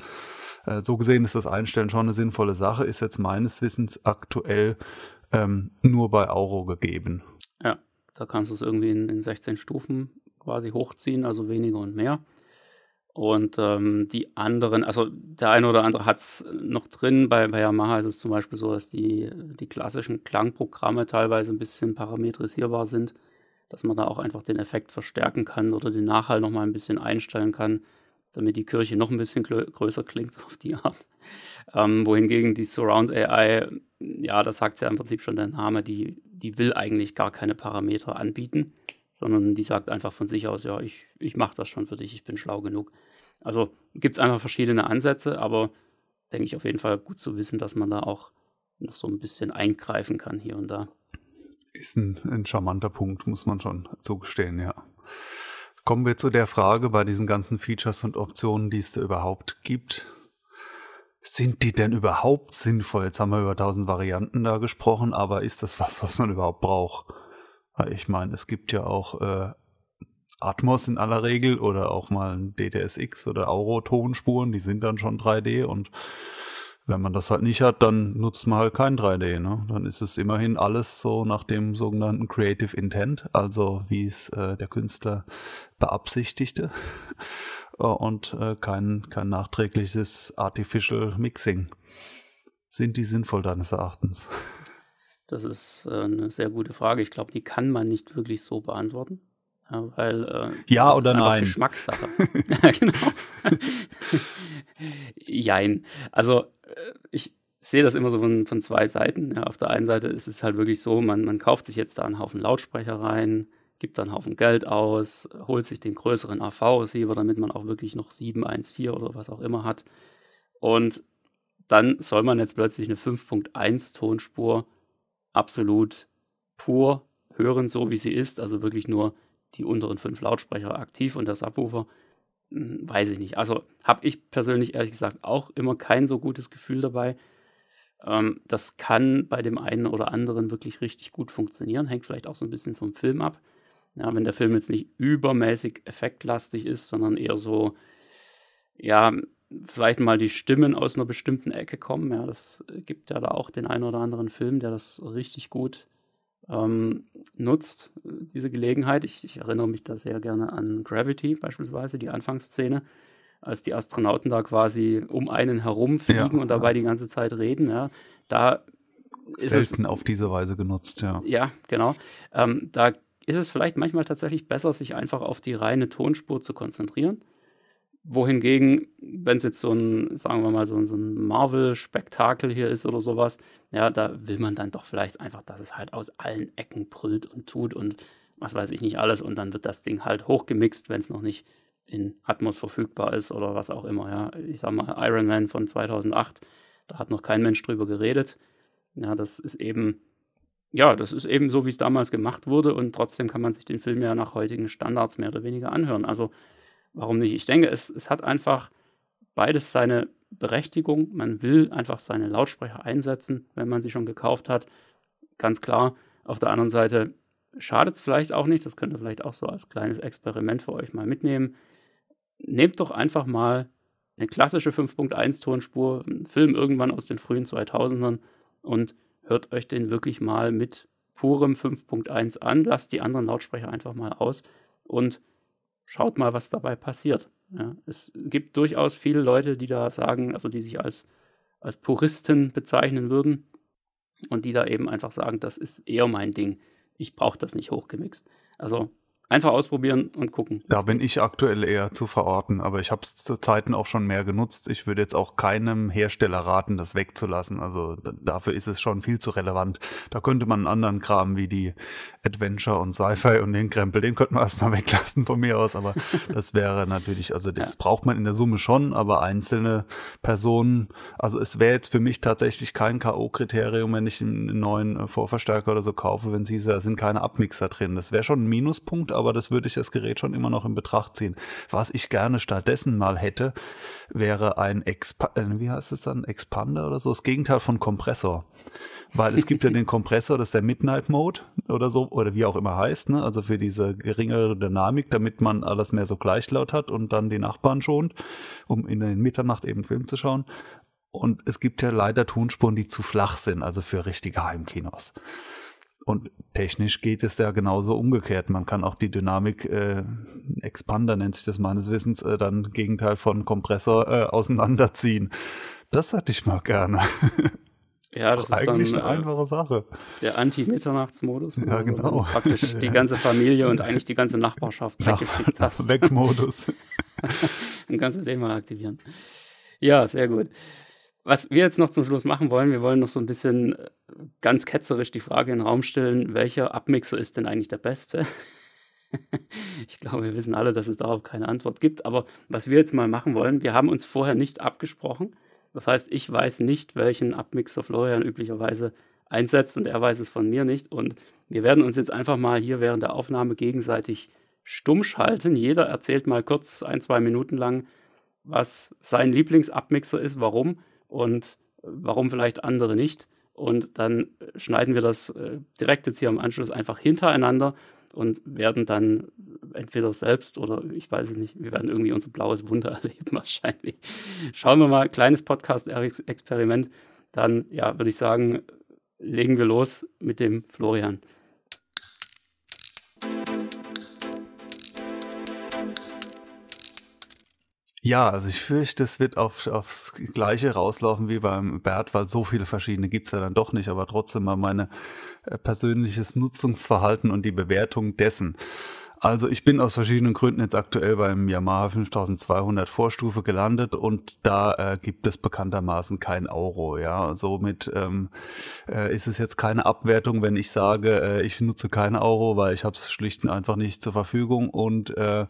Äh, so gesehen ist das Einstellen schon eine sinnvolle Sache, ist jetzt meines Wissens aktuell ähm, nur bei Auro gegeben. Ja, da kannst du es irgendwie in, in 16 Stufen quasi hochziehen, also weniger und mehr. Und ähm, die anderen, also der eine oder andere hat es noch drin. Bei, bei Yamaha ist es zum Beispiel so, dass die, die klassischen Klangprogramme teilweise ein bisschen parametrisierbar sind, dass man da auch einfach den Effekt verstärken kann oder den Nachhall nochmal ein bisschen einstellen kann, damit die Kirche noch ein bisschen größer klingt auf die Art. Ähm, wohingegen die Surround AI, ja, das sagt ja im Prinzip schon der Name, die, die will eigentlich gar keine Parameter anbieten, sondern die sagt einfach von sich aus, ja, ich, ich mache das schon für dich, ich bin schlau genug. Also gibt es einfach verschiedene Ansätze, aber denke ich auf jeden Fall gut zu wissen, dass man da auch noch so ein bisschen eingreifen kann hier und da. Ist ein, ein charmanter Punkt, muss man schon zugestehen, ja. Kommen wir zu der Frage bei diesen ganzen Features und Optionen, die es da überhaupt gibt sind die denn überhaupt sinnvoll? Jetzt haben wir über tausend Varianten da gesprochen, aber ist das was, was man überhaupt braucht? Ich meine, es gibt ja auch äh, Atmos in aller Regel oder auch mal ein DTSX oder Auro-Tonspuren, die sind dann schon 3D und wenn man das halt nicht hat, dann nutzt man halt kein 3D. Ne? Dann ist es immerhin alles so nach dem sogenannten Creative Intent, also wie es äh, der Künstler beabsichtigte. Äh, und äh, kein, kein nachträgliches Artificial Mixing. Sind die sinnvoll deines Erachtens? Das ist äh, eine sehr gute Frage. Ich glaube, die kann man nicht wirklich so beantworten. Ja, weil, äh, ja oder nein? Geschmackssache. ja, genau. Jein. Also, äh, ich sehe das immer so von, von zwei Seiten. Ja, auf der einen Seite ist es halt wirklich so, man, man kauft sich jetzt da einen Haufen Lautsprecher rein, gibt dann einen Haufen Geld aus, holt sich den größeren AV-Receiver, damit man auch wirklich noch 714 oder was auch immer hat. Und dann soll man jetzt plötzlich eine 5.1 Tonspur absolut pur hören, so wie sie ist, also wirklich nur die unteren fünf Lautsprecher aktiv und der Subwoofer, hm, weiß ich nicht. Also habe ich persönlich ehrlich gesagt auch immer kein so gutes Gefühl dabei. Ähm, das kann bei dem einen oder anderen wirklich richtig gut funktionieren, hängt vielleicht auch so ein bisschen vom Film ab. Ja, wenn der Film jetzt nicht übermäßig effektlastig ist, sondern eher so, ja, vielleicht mal die Stimmen aus einer bestimmten Ecke kommen. Ja, das gibt ja da auch den einen oder anderen Film, der das richtig gut ähm, nutzt, diese Gelegenheit. Ich, ich, erinnere mich da sehr gerne an Gravity beispielsweise, die Anfangsszene, als die Astronauten da quasi um einen herumfliegen ja, und dabei ja. die ganze Zeit reden. Ja, da ist Selten es, auf diese Weise genutzt, ja. Ja, genau. Ähm, da ist es vielleicht manchmal tatsächlich besser, sich einfach auf die reine Tonspur zu konzentrieren. Wohingegen, wenn es jetzt so ein, sagen wir mal, so ein, so ein Marvel-Spektakel hier ist oder sowas, ja, da will man dann doch vielleicht einfach, dass es halt aus allen Ecken brüllt und tut und was weiß ich nicht alles und dann wird das Ding halt hochgemixt, wenn es noch nicht in Atmos verfügbar ist oder was auch immer, ja. Ich sag mal, Iron Man von 2008, da hat noch kein Mensch drüber geredet. Ja, das ist eben ja, das ist eben so, wie es damals gemacht wurde und trotzdem kann man sich den Film ja nach heutigen Standards mehr oder weniger anhören. Also warum nicht? Ich denke, es, es hat einfach beides seine Berechtigung. Man will einfach seine Lautsprecher einsetzen, wenn man sie schon gekauft hat. Ganz klar. Auf der anderen Seite schadet es vielleicht auch nicht. Das könnt ihr vielleicht auch so als kleines Experiment für euch mal mitnehmen. Nehmt doch einfach mal eine klassische 5.1 Tonspur, einen Film irgendwann aus den frühen 2000ern und hört euch den wirklich mal mit purem 5.1 an, lasst die anderen Lautsprecher einfach mal aus und schaut mal, was dabei passiert. Ja, es gibt durchaus viele Leute, die da sagen, also die sich als, als Puristen bezeichnen würden und die da eben einfach sagen, das ist eher mein Ding. Ich brauche das nicht hochgemixt. Also Einfach ausprobieren und gucken. Da bin ich aktuell eher zu verorten, aber ich habe es zu Zeiten auch schon mehr genutzt. Ich würde jetzt auch keinem Hersteller raten, das wegzulassen. Also dafür ist es schon viel zu relevant. Da könnte man einen anderen Kram wie die Adventure und Sci-Fi und den Krempel, den könnte man erstmal weglassen von mir aus. Aber das wäre natürlich, also das ja. braucht man in der Summe schon, aber einzelne Personen, also es wäre jetzt für mich tatsächlich kein K.O.-Kriterium, wenn ich einen neuen Vorverstärker oder so kaufe, wenn sie da sind keine Abmixer drin. Das wäre schon ein Minuspunkt, aber das würde ich das Gerät schon immer noch in Betracht ziehen. Was ich gerne stattdessen mal hätte, wäre ein Expa äh, wie heißt es dann, Expander oder so, das Gegenteil von Kompressor. Weil es gibt ja den Kompressor, das ist der Midnight Mode oder so, oder wie auch immer heißt, ne? Also für diese geringere Dynamik, damit man alles mehr so gleichlaut hat und dann die Nachbarn schont, um in der Mitternacht eben Film zu schauen. Und es gibt ja leider Tonspuren, die zu flach sind, also für richtige Heimkinos. Und technisch geht es ja genauso umgekehrt. Man kann auch die Dynamik äh, Expander nennt sich das meines Wissens äh, dann Gegenteil von Kompressor äh, auseinanderziehen. Das hätte ich mal gerne. Ja, das, das ist eigentlich dann, eine äh, einfache Sache. Der Anti-Mitternachtsmodus. Ja, also genau. Praktisch die ganze Familie und eigentlich die ganze Nachbarschaft Nach weggeschickt hast. Wegmodus. Dann kannst du den mal aktivieren. Ja, sehr gut. Was wir jetzt noch zum Schluss machen wollen, wir wollen noch so ein bisschen äh, ganz ketzerisch die Frage in den Raum stellen, welcher Abmixer ist denn eigentlich der beste? ich glaube, wir wissen alle, dass es darauf keine Antwort gibt. Aber was wir jetzt mal machen wollen, wir haben uns vorher nicht abgesprochen. Das heißt, ich weiß nicht, welchen Abmixer Florian üblicherweise einsetzt und er weiß es von mir nicht. Und wir werden uns jetzt einfach mal hier während der Aufnahme gegenseitig stumm schalten. Jeder erzählt mal kurz ein, zwei Minuten lang, was sein Lieblingsabmixer ist, warum und warum vielleicht andere nicht. Und dann schneiden wir das äh, direkt jetzt hier am Anschluss einfach hintereinander und werden dann entweder selbst oder ich weiß es nicht, wir werden irgendwie unser blaues Wunder erleben wahrscheinlich. Schauen wir mal, kleines Podcast-Experiment. Dann, ja, würde ich sagen, legen wir los mit dem Florian. Ja, also ich fürchte, es wird auf, aufs Gleiche rauslaufen wie beim Bert, weil so viele verschiedene gibt's ja dann doch nicht, aber trotzdem mal meine äh, persönliches Nutzungsverhalten und die Bewertung dessen. Also ich bin aus verschiedenen Gründen jetzt aktuell beim Yamaha 5200 Vorstufe gelandet und da äh, gibt es bekanntermaßen kein Euro. Ja, somit ähm, äh, ist es jetzt keine Abwertung, wenn ich sage, äh, ich nutze kein Euro, weil ich habe es schlicht und einfach nicht zur Verfügung und äh,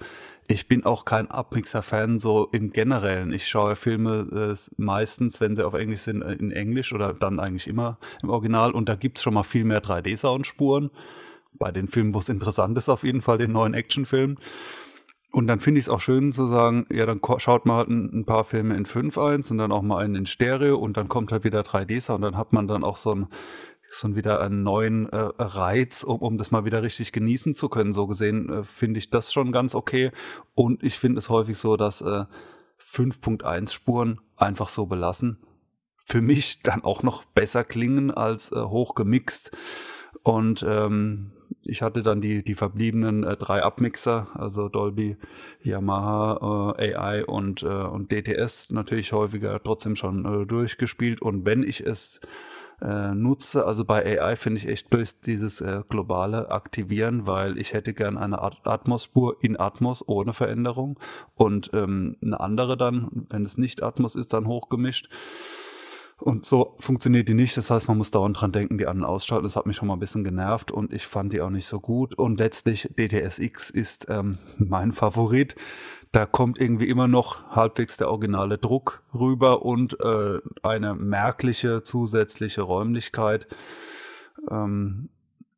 ich bin auch kein Abmixer-Fan so im Generellen. Ich schaue Filme äh, meistens, wenn sie auf Englisch sind, äh, in Englisch oder dann eigentlich immer im Original und da gibt's schon mal viel mehr 3D-Soundspuren bei den Filmen, wo es interessant ist, auf jeden Fall den neuen Actionfilm. Und dann finde ich es auch schön zu sagen, ja, dann schaut man halt ein, ein paar Filme in 5.1 und dann auch mal einen in Stereo und dann kommt halt wieder 3D-Sound und dann hat man dann auch so ein so wieder einen neuen äh, Reiz, um, um das mal wieder richtig genießen zu können. So gesehen äh, finde ich das schon ganz okay. Und ich finde es häufig so, dass äh, 5.1 Spuren einfach so belassen für mich dann auch noch besser klingen als äh, hochgemixt. Und ähm, ich hatte dann die, die verbliebenen äh, drei Abmixer, also Dolby, Yamaha, äh, AI und, äh, und DTS natürlich häufiger trotzdem schon äh, durchgespielt. Und wenn ich es äh, nutze, also bei AI finde ich echt durch dieses äh, globale Aktivieren, weil ich hätte gern eine Atmos-Spur in Atmos ohne Veränderung und ähm, eine andere dann, wenn es nicht Atmos ist, dann hochgemischt. Und so funktioniert die nicht. Das heißt, man muss dauernd dran denken, die anderen ausschalten. Das hat mich schon mal ein bisschen genervt und ich fand die auch nicht so gut. Und letztlich DTSX ist ähm, mein Favorit. Da kommt irgendwie immer noch halbwegs der originale Druck rüber und äh, eine merkliche zusätzliche Räumlichkeit. Ähm,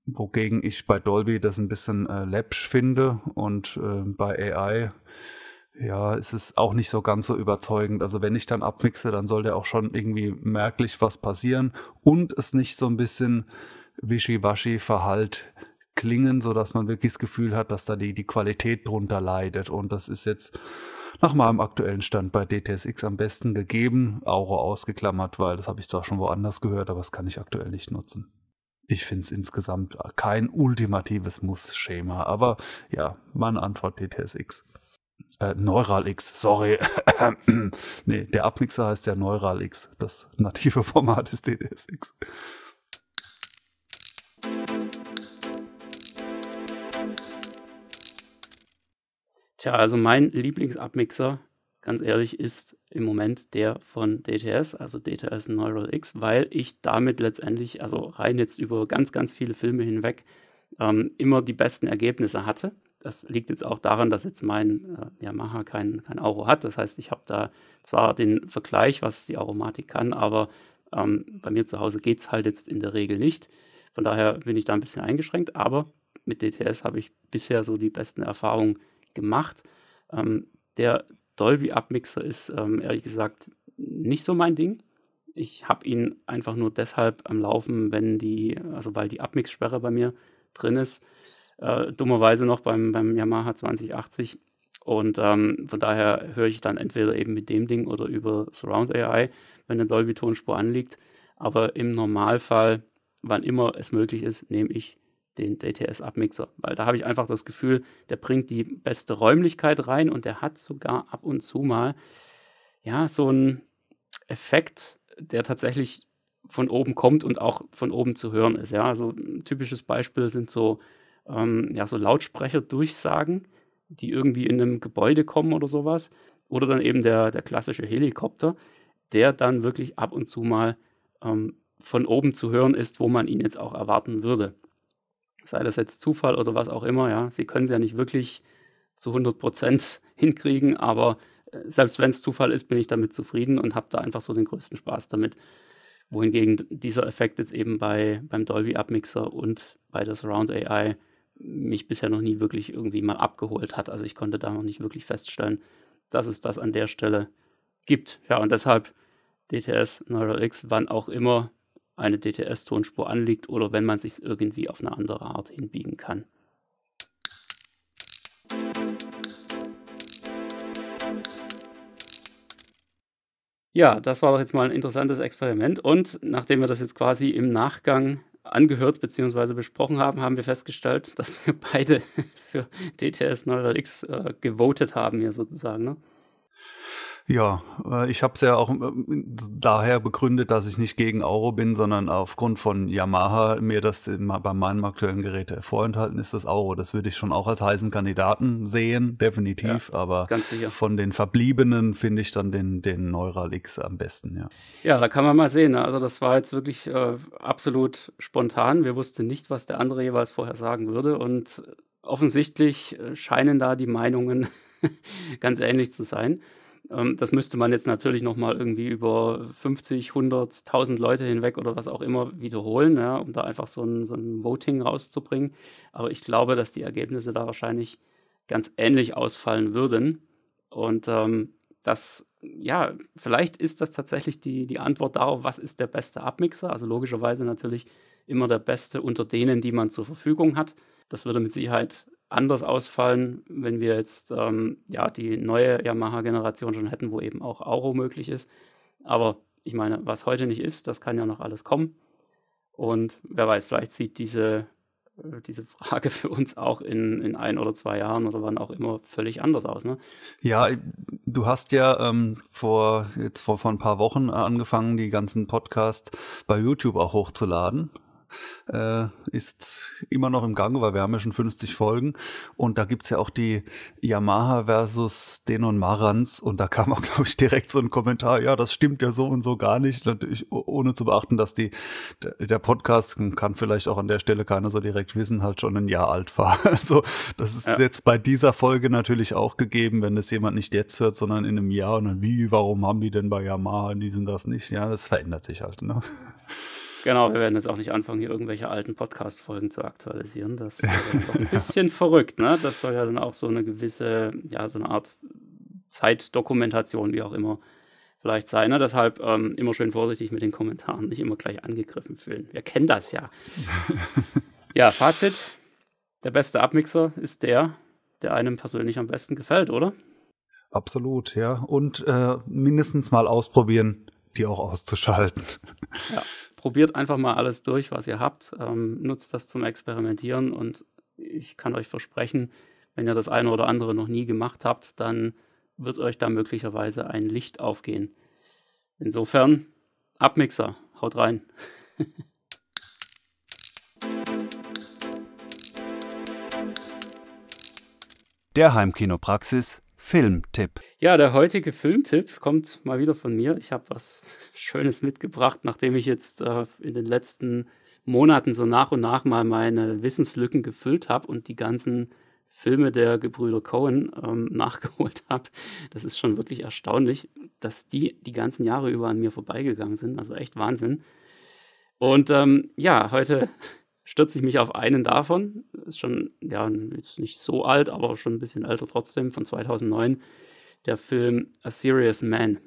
wogegen ich bei Dolby das ein bisschen äh, läppsch finde und äh, bei AI ja, es ist auch nicht so ganz so überzeugend. Also wenn ich dann abmixe, dann sollte auch schon irgendwie merklich was passieren und es nicht so ein bisschen wischiwaschi verhalt klingen, so dass man wirklich das Gefühl hat, dass da die, die Qualität drunter leidet. Und das ist jetzt nach meinem aktuellen Stand bei DTSX am besten gegeben, Auro ausgeklammert, weil das habe ich zwar schon woanders gehört, aber das kann ich aktuell nicht nutzen. Ich finde es insgesamt kein ultimatives Muss-Schema, aber ja, meine Antwort DTSX. Äh, X, sorry. nee, der Abmixer heißt ja Neural X. Das native Format ist DDSX. Tja, also mein Lieblingsabmixer, ganz ehrlich, ist im Moment der von DTS, also DTS Neural X, weil ich damit letztendlich, also rein jetzt über ganz, ganz viele Filme hinweg, ähm, immer die besten Ergebnisse hatte. Das liegt jetzt auch daran, dass jetzt mein äh, Yamaha kein, kein Auro hat. Das heißt, ich habe da zwar den Vergleich, was die Aromatik kann, aber ähm, bei mir zu Hause geht es halt jetzt in der Regel nicht. Von daher bin ich da ein bisschen eingeschränkt, aber mit DTS habe ich bisher so die besten Erfahrungen gemacht. Ähm, der Dolby-Abmixer ist ähm, ehrlich gesagt nicht so mein Ding. Ich habe ihn einfach nur deshalb am Laufen, wenn die, also weil die Abmix-Sperre bei mir drin ist äh, dummerweise noch beim, beim Yamaha 2080. Und ähm, von daher höre ich dann entweder eben mit dem Ding oder über Surround AI, wenn eine Dolby-Tonspur anliegt. Aber im Normalfall, wann immer es möglich ist, nehme ich den DTS-Abmixer, weil da habe ich einfach das Gefühl, der bringt die beste Räumlichkeit rein und der hat sogar ab und zu mal ja so einen Effekt, der tatsächlich von oben kommt und auch von oben zu hören ist. Ja, also ein typisches Beispiel sind so ähm, ja, so Lautsprecherdurchsagen, die irgendwie in einem Gebäude kommen oder sowas. Oder dann eben der, der klassische Helikopter, der dann wirklich ab und zu mal ähm, von oben zu hören ist, wo man ihn jetzt auch erwarten würde. Sei das jetzt Zufall oder was auch immer, ja. Sie können es ja nicht wirklich zu 100% hinkriegen, aber äh, selbst wenn es Zufall ist, bin ich damit zufrieden und habe da einfach so den größten Spaß damit. Wohingegen dieser Effekt jetzt eben bei, beim Dolby Abmixer und bei der Surround AI mich bisher noch nie wirklich irgendwie mal abgeholt hat. Also ich konnte da noch nicht wirklich feststellen, dass es das an der Stelle gibt. Ja, und deshalb DTS Neural X, wann auch immer eine DTS-Tonspur anliegt oder wenn man sich irgendwie auf eine andere Art hinbiegen kann. Ja, das war doch jetzt mal ein interessantes Experiment. Und nachdem wir das jetzt quasi im Nachgang angehört bzw. besprochen haben, haben wir festgestellt, dass wir beide für DTS Neural X äh, gewotet haben, hier sozusagen. Ne? Ja, äh, ich habe es ja auch äh, daher begründet, dass ich nicht gegen Euro bin, sondern aufgrund von Yamaha mir das bei meinem aktuellen Gerät vorenthalten ist, das Euro. Das würde ich schon auch als heißen Kandidaten sehen, definitiv. Ja, aber von den Verbliebenen finde ich dann den, den Neural X am besten, ja. Ja, da kann man mal sehen. Ne? Also das war jetzt wirklich äh, absolut spontan. Wir wussten nicht, was der andere jeweils vorher sagen würde. Und offensichtlich scheinen da die Meinungen ganz ähnlich zu sein. Ähm, das müsste man jetzt natürlich nochmal irgendwie über 50, 100, 1000 Leute hinweg oder was auch immer wiederholen, ja, um da einfach so ein, so ein Voting rauszubringen. Aber ich glaube, dass die Ergebnisse da wahrscheinlich ganz ähnlich ausfallen würden. Und ähm, das, ja, vielleicht ist das tatsächlich die, die Antwort darauf, was ist der beste Abmixer. Also logischerweise natürlich immer der beste unter denen, die man zur Verfügung hat. Das würde mit Sicherheit anders ausfallen, wenn wir jetzt ähm, ja, die neue Yamaha-Generation schon hätten, wo eben auch Auro möglich ist. Aber ich meine, was heute nicht ist, das kann ja noch alles kommen. Und wer weiß, vielleicht sieht diese, äh, diese Frage für uns auch in, in ein oder zwei Jahren oder wann auch immer völlig anders aus. Ne? Ja, du hast ja ähm, vor jetzt vor, vor ein paar Wochen angefangen, die ganzen Podcasts bei YouTube auch hochzuladen äh, ist immer noch im Gange, weil wir haben ja schon 50 Folgen. Und da gibt's ja auch die Yamaha versus Denon Marantz. Und da kam auch, glaube ich, direkt so ein Kommentar, ja, das stimmt ja so und so gar nicht. Natürlich, ohne zu beachten, dass die, der Podcast kann vielleicht auch an der Stelle keiner so direkt wissen, halt schon ein Jahr alt war. Also das ist ja. jetzt bei dieser Folge natürlich auch gegeben, wenn das jemand nicht jetzt hört, sondern in einem Jahr. Und dann, wie, warum haben die denn bei Yamaha diesen das nicht? Ja, das verändert sich halt. Ne? Genau, wir werden jetzt auch nicht anfangen, hier irgendwelche alten Podcast-Folgen zu aktualisieren. Das ist doch ein bisschen verrückt, ne? Das soll ja dann auch so eine gewisse, ja, so eine Art Zeitdokumentation, wie auch immer, vielleicht sein. Ne? Deshalb ähm, immer schön vorsichtig mit den Kommentaren, nicht immer gleich angegriffen fühlen. Wir kennen das ja. ja, Fazit: Der beste Abmixer ist der, der einem persönlich am besten gefällt, oder? Absolut, ja. Und äh, mindestens mal ausprobieren, die auch auszuschalten. Ja probiert einfach mal alles durch, was ihr habt, ähm, nutzt das zum Experimentieren und ich kann euch versprechen, wenn ihr das eine oder andere noch nie gemacht habt, dann wird euch da möglicherweise ein Licht aufgehen. Insofern, Abmixer, haut rein. Der Heimkinopraxis Filmtipp. Ja, der heutige Filmtipp kommt mal wieder von mir. Ich habe was Schönes mitgebracht, nachdem ich jetzt äh, in den letzten Monaten so nach und nach mal meine Wissenslücken gefüllt habe und die ganzen Filme der Gebrüder Cohen ähm, nachgeholt habe. Das ist schon wirklich erstaunlich, dass die die ganzen Jahre über an mir vorbeigegangen sind. Also echt Wahnsinn. Und ähm, ja, heute stürze ich mich auf einen davon. Ist schon, ja, jetzt nicht so alt, aber schon ein bisschen älter trotzdem, von 2009. Der Film A Serious Man.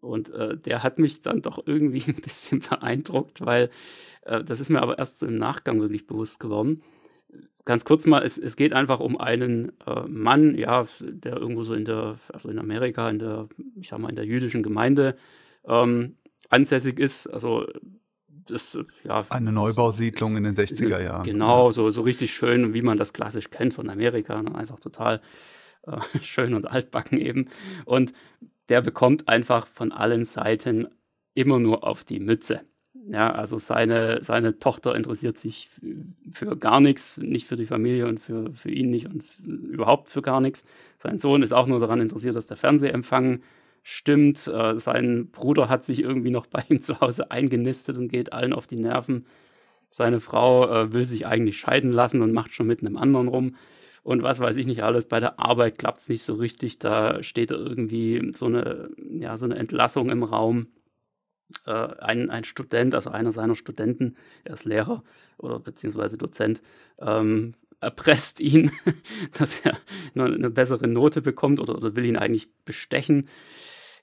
Und äh, der hat mich dann doch irgendwie ein bisschen beeindruckt, weil äh, das ist mir aber erst so im Nachgang wirklich bewusst geworden. Ganz kurz mal, es, es geht einfach um einen äh, Mann, ja, der irgendwo so in der, also in Amerika, in der, ich sag mal, in der jüdischen Gemeinde ähm, ansässig ist. Also das, ja. Eine Neubausiedlung in den 60er Jahren. Genau, so, so richtig schön, wie man das klassisch kennt von Amerika. Ne? Einfach total äh, schön und altbacken eben. Und der bekommt einfach von allen Seiten immer nur auf die Mütze. Ja, also seine, seine Tochter interessiert sich für gar nichts, nicht für die Familie und für, für ihn nicht und überhaupt für gar nichts. Sein Sohn ist auch nur daran interessiert, dass der Fernsehempfang stimmt. Äh, sein Bruder hat sich irgendwie noch bei ihm zu Hause eingenistet und geht allen auf die Nerven. Seine Frau äh, will sich eigentlich scheiden lassen und macht schon mit einem anderen rum. Und was weiß ich nicht alles, bei der Arbeit klappt es nicht so richtig. Da steht irgendwie so eine, ja, so eine Entlassung im Raum. Äh, ein, ein Student, also einer seiner Studenten, er ist Lehrer oder beziehungsweise Dozent, ähm, erpresst ihn, dass er eine bessere Note bekommt oder, oder will ihn eigentlich bestechen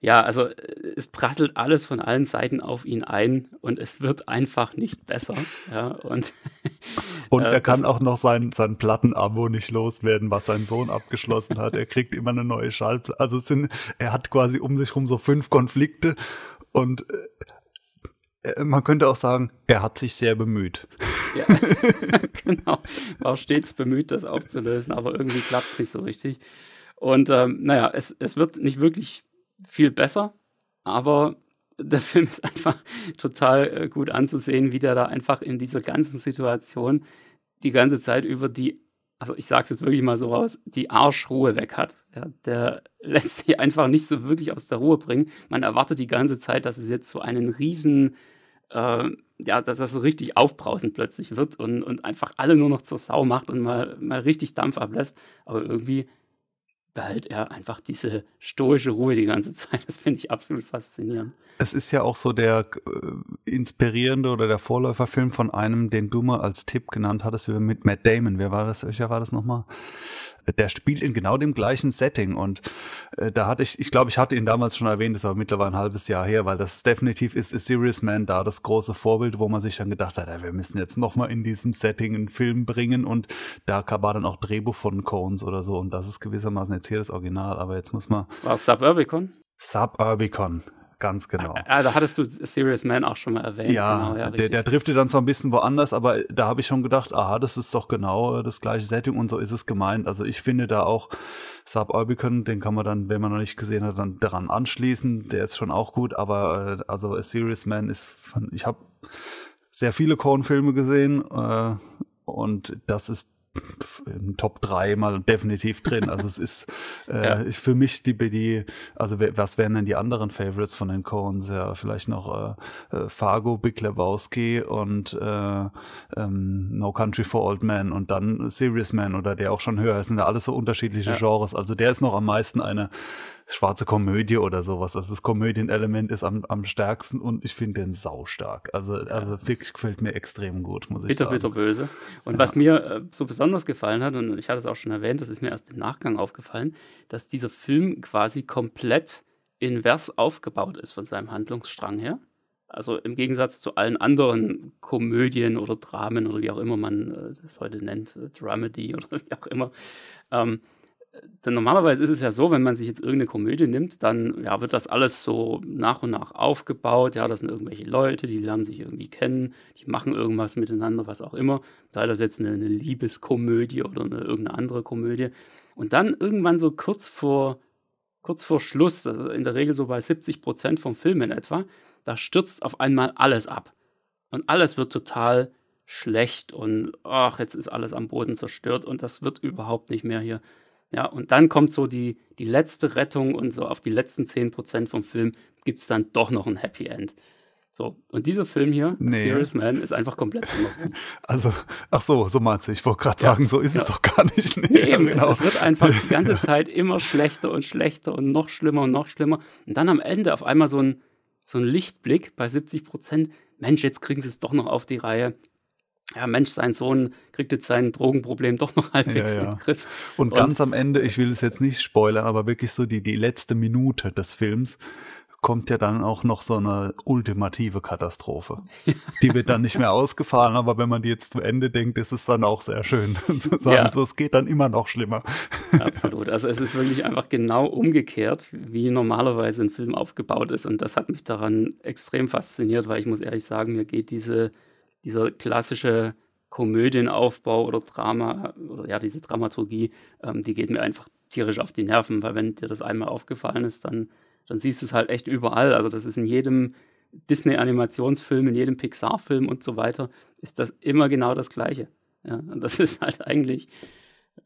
ja, also äh, es prasselt alles von allen Seiten auf ihn ein und es wird einfach nicht besser. Ja, und und er äh, kann auch noch sein, sein Plattenabo nicht loswerden, was sein Sohn abgeschlossen hat. Er kriegt immer eine neue Schallplatte. Also es sind, er hat quasi um sich herum so fünf Konflikte und äh, äh, man könnte auch sagen, er hat sich sehr bemüht. Ja, genau. War stets bemüht, das aufzulösen, aber irgendwie klappt es nicht so richtig. Und ähm, naja, es, es wird nicht wirklich viel besser, aber der Film ist einfach total äh, gut anzusehen, wie der da einfach in dieser ganzen Situation die ganze Zeit über die, also ich sage es jetzt wirklich mal so raus, die Arschruhe weg hat. Ja, der lässt sich einfach nicht so wirklich aus der Ruhe bringen. Man erwartet die ganze Zeit, dass es jetzt so einen riesen, äh, ja, dass das so richtig aufbrausend plötzlich wird und, und einfach alle nur noch zur Sau macht und mal, mal richtig Dampf ablässt. Aber irgendwie behält er einfach diese stoische Ruhe die ganze Zeit. Das finde ich absolut faszinierend. Es ist ja auch so der äh, inspirierende oder der Vorläuferfilm von einem, den du mal als Tipp genannt hattest, mit Matt Damon. Wer war das? Welcher war das nochmal? Der spielt in genau dem gleichen Setting und äh, da hatte ich, ich glaube, ich hatte ihn damals schon erwähnt, ist aber mittlerweile ein halbes Jahr her, weil das definitiv ist, ist Serious Man da das große Vorbild, wo man sich dann gedacht hat, ja, wir müssen jetzt nochmal in diesem Setting einen Film bringen und da war dann auch Drehbuch von Cones oder so und das ist gewissermaßen jetzt hier das Original, aber jetzt muss man... War Suburbicon? Suburbicon, Ganz genau. Ja, da hattest du Serious Man auch schon mal erwähnt. Ja, genau, ja der, der driftet dann zwar ein bisschen woanders, aber da habe ich schon gedacht, aha, das ist doch genau das gleiche Setting und so ist es gemeint. Also ich finde da auch Suburbicon, den kann man dann, wenn man noch nicht gesehen hat, dann daran anschließen. Der ist schon auch gut, aber äh, also A Serious Man ist von, ich habe sehr viele Korn-Filme gesehen äh, und das ist im Top 3 mal definitiv drin. Also es ist äh, ja. für mich die, die, also was wären denn die anderen Favorites von den Coens? Ja, vielleicht noch äh, äh, Fargo, Big Lebowski und äh, ähm, No Country for Old Men und dann Serious Man oder der auch schon höher. Es sind ja alles so unterschiedliche ja. Genres. Also der ist noch am meisten eine schwarze Komödie oder sowas. Also das Komödienelement ist am, am stärksten und ich finde den saustark. Also, also wirklich gefällt mir extrem gut, muss ich bitter, sagen. Bitter, bitter böse. Und ja. was mir äh, so besonders gefallen hat, und ich hatte es auch schon erwähnt, das ist mir erst im Nachgang aufgefallen, dass dieser Film quasi komplett invers aufgebaut ist von seinem Handlungsstrang her. Also im Gegensatz zu allen anderen Komödien oder Dramen oder wie auch immer man äh, das heute nennt, äh, Dramedy oder wie auch immer, ähm, denn normalerweise ist es ja so, wenn man sich jetzt irgendeine Komödie nimmt, dann ja, wird das alles so nach und nach aufgebaut. Ja, das sind irgendwelche Leute, die lernen sich irgendwie kennen, die machen irgendwas miteinander, was auch immer. Sei das jetzt eine, eine Liebeskomödie oder eine, irgendeine andere Komödie. Und dann irgendwann so kurz vor, kurz vor Schluss, also in der Regel so bei 70 Prozent vom Film in etwa, da stürzt auf einmal alles ab. Und alles wird total schlecht und ach, jetzt ist alles am Boden zerstört und das wird überhaupt nicht mehr hier ja, und dann kommt so die, die letzte Rettung und so auf die letzten 10% vom Film gibt es dann doch noch ein Happy End. So, und dieser Film hier, nee. Serious Man, ist einfach komplett anders. Also, ach so, so meinst du. Ich wollte gerade sagen, so ist ja. es doch gar nicht. Nee, nee eben, genau. es, es, wird einfach die ganze Zeit immer schlechter und schlechter und noch schlimmer und noch schlimmer. Und dann am Ende auf einmal so ein, so ein Lichtblick bei 70 Prozent. Mensch, jetzt kriegen sie es doch noch auf die Reihe ja, Mensch, sein Sohn kriegt jetzt sein Drogenproblem doch noch halbwegs ja, ja. in den Griff. Und, und ganz am Ende, ich will es jetzt nicht spoilern, aber wirklich so die, die letzte Minute des Films kommt ja dann auch noch so eine ultimative Katastrophe. Die wird dann nicht mehr ausgefahren, aber wenn man die jetzt zu Ende denkt, ist es dann auch sehr schön zu sagen, ja. so, es geht dann immer noch schlimmer. Absolut. Also es ist wirklich einfach genau umgekehrt, wie normalerweise ein Film aufgebaut ist. Und das hat mich daran extrem fasziniert, weil ich muss ehrlich sagen, mir geht diese dieser klassische Komödienaufbau oder Drama, oder ja, diese Dramaturgie, ähm, die geht mir einfach tierisch auf die Nerven, weil wenn dir das einmal aufgefallen ist, dann, dann siehst du es halt echt überall. Also das ist in jedem Disney-Animationsfilm, in jedem Pixar-Film und so weiter, ist das immer genau das Gleiche. Ja, und das ist halt eigentlich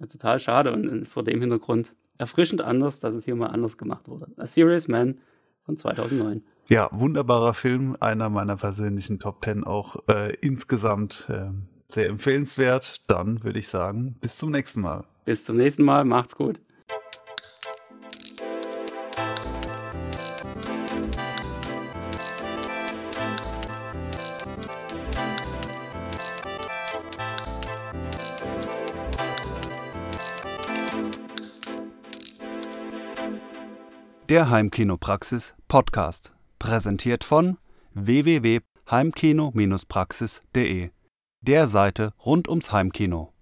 total schade und, und vor dem Hintergrund erfrischend anders, dass es hier mal anders gemacht wurde. A Serious Man von 2009. Ja, wunderbarer Film, einer meiner persönlichen Top Ten auch äh, insgesamt äh, sehr empfehlenswert. Dann würde ich sagen, bis zum nächsten Mal. Bis zum nächsten Mal, macht's gut. Der Heimkinopraxis Podcast. Präsentiert von www.heimkino-praxis.de, der Seite rund ums Heimkino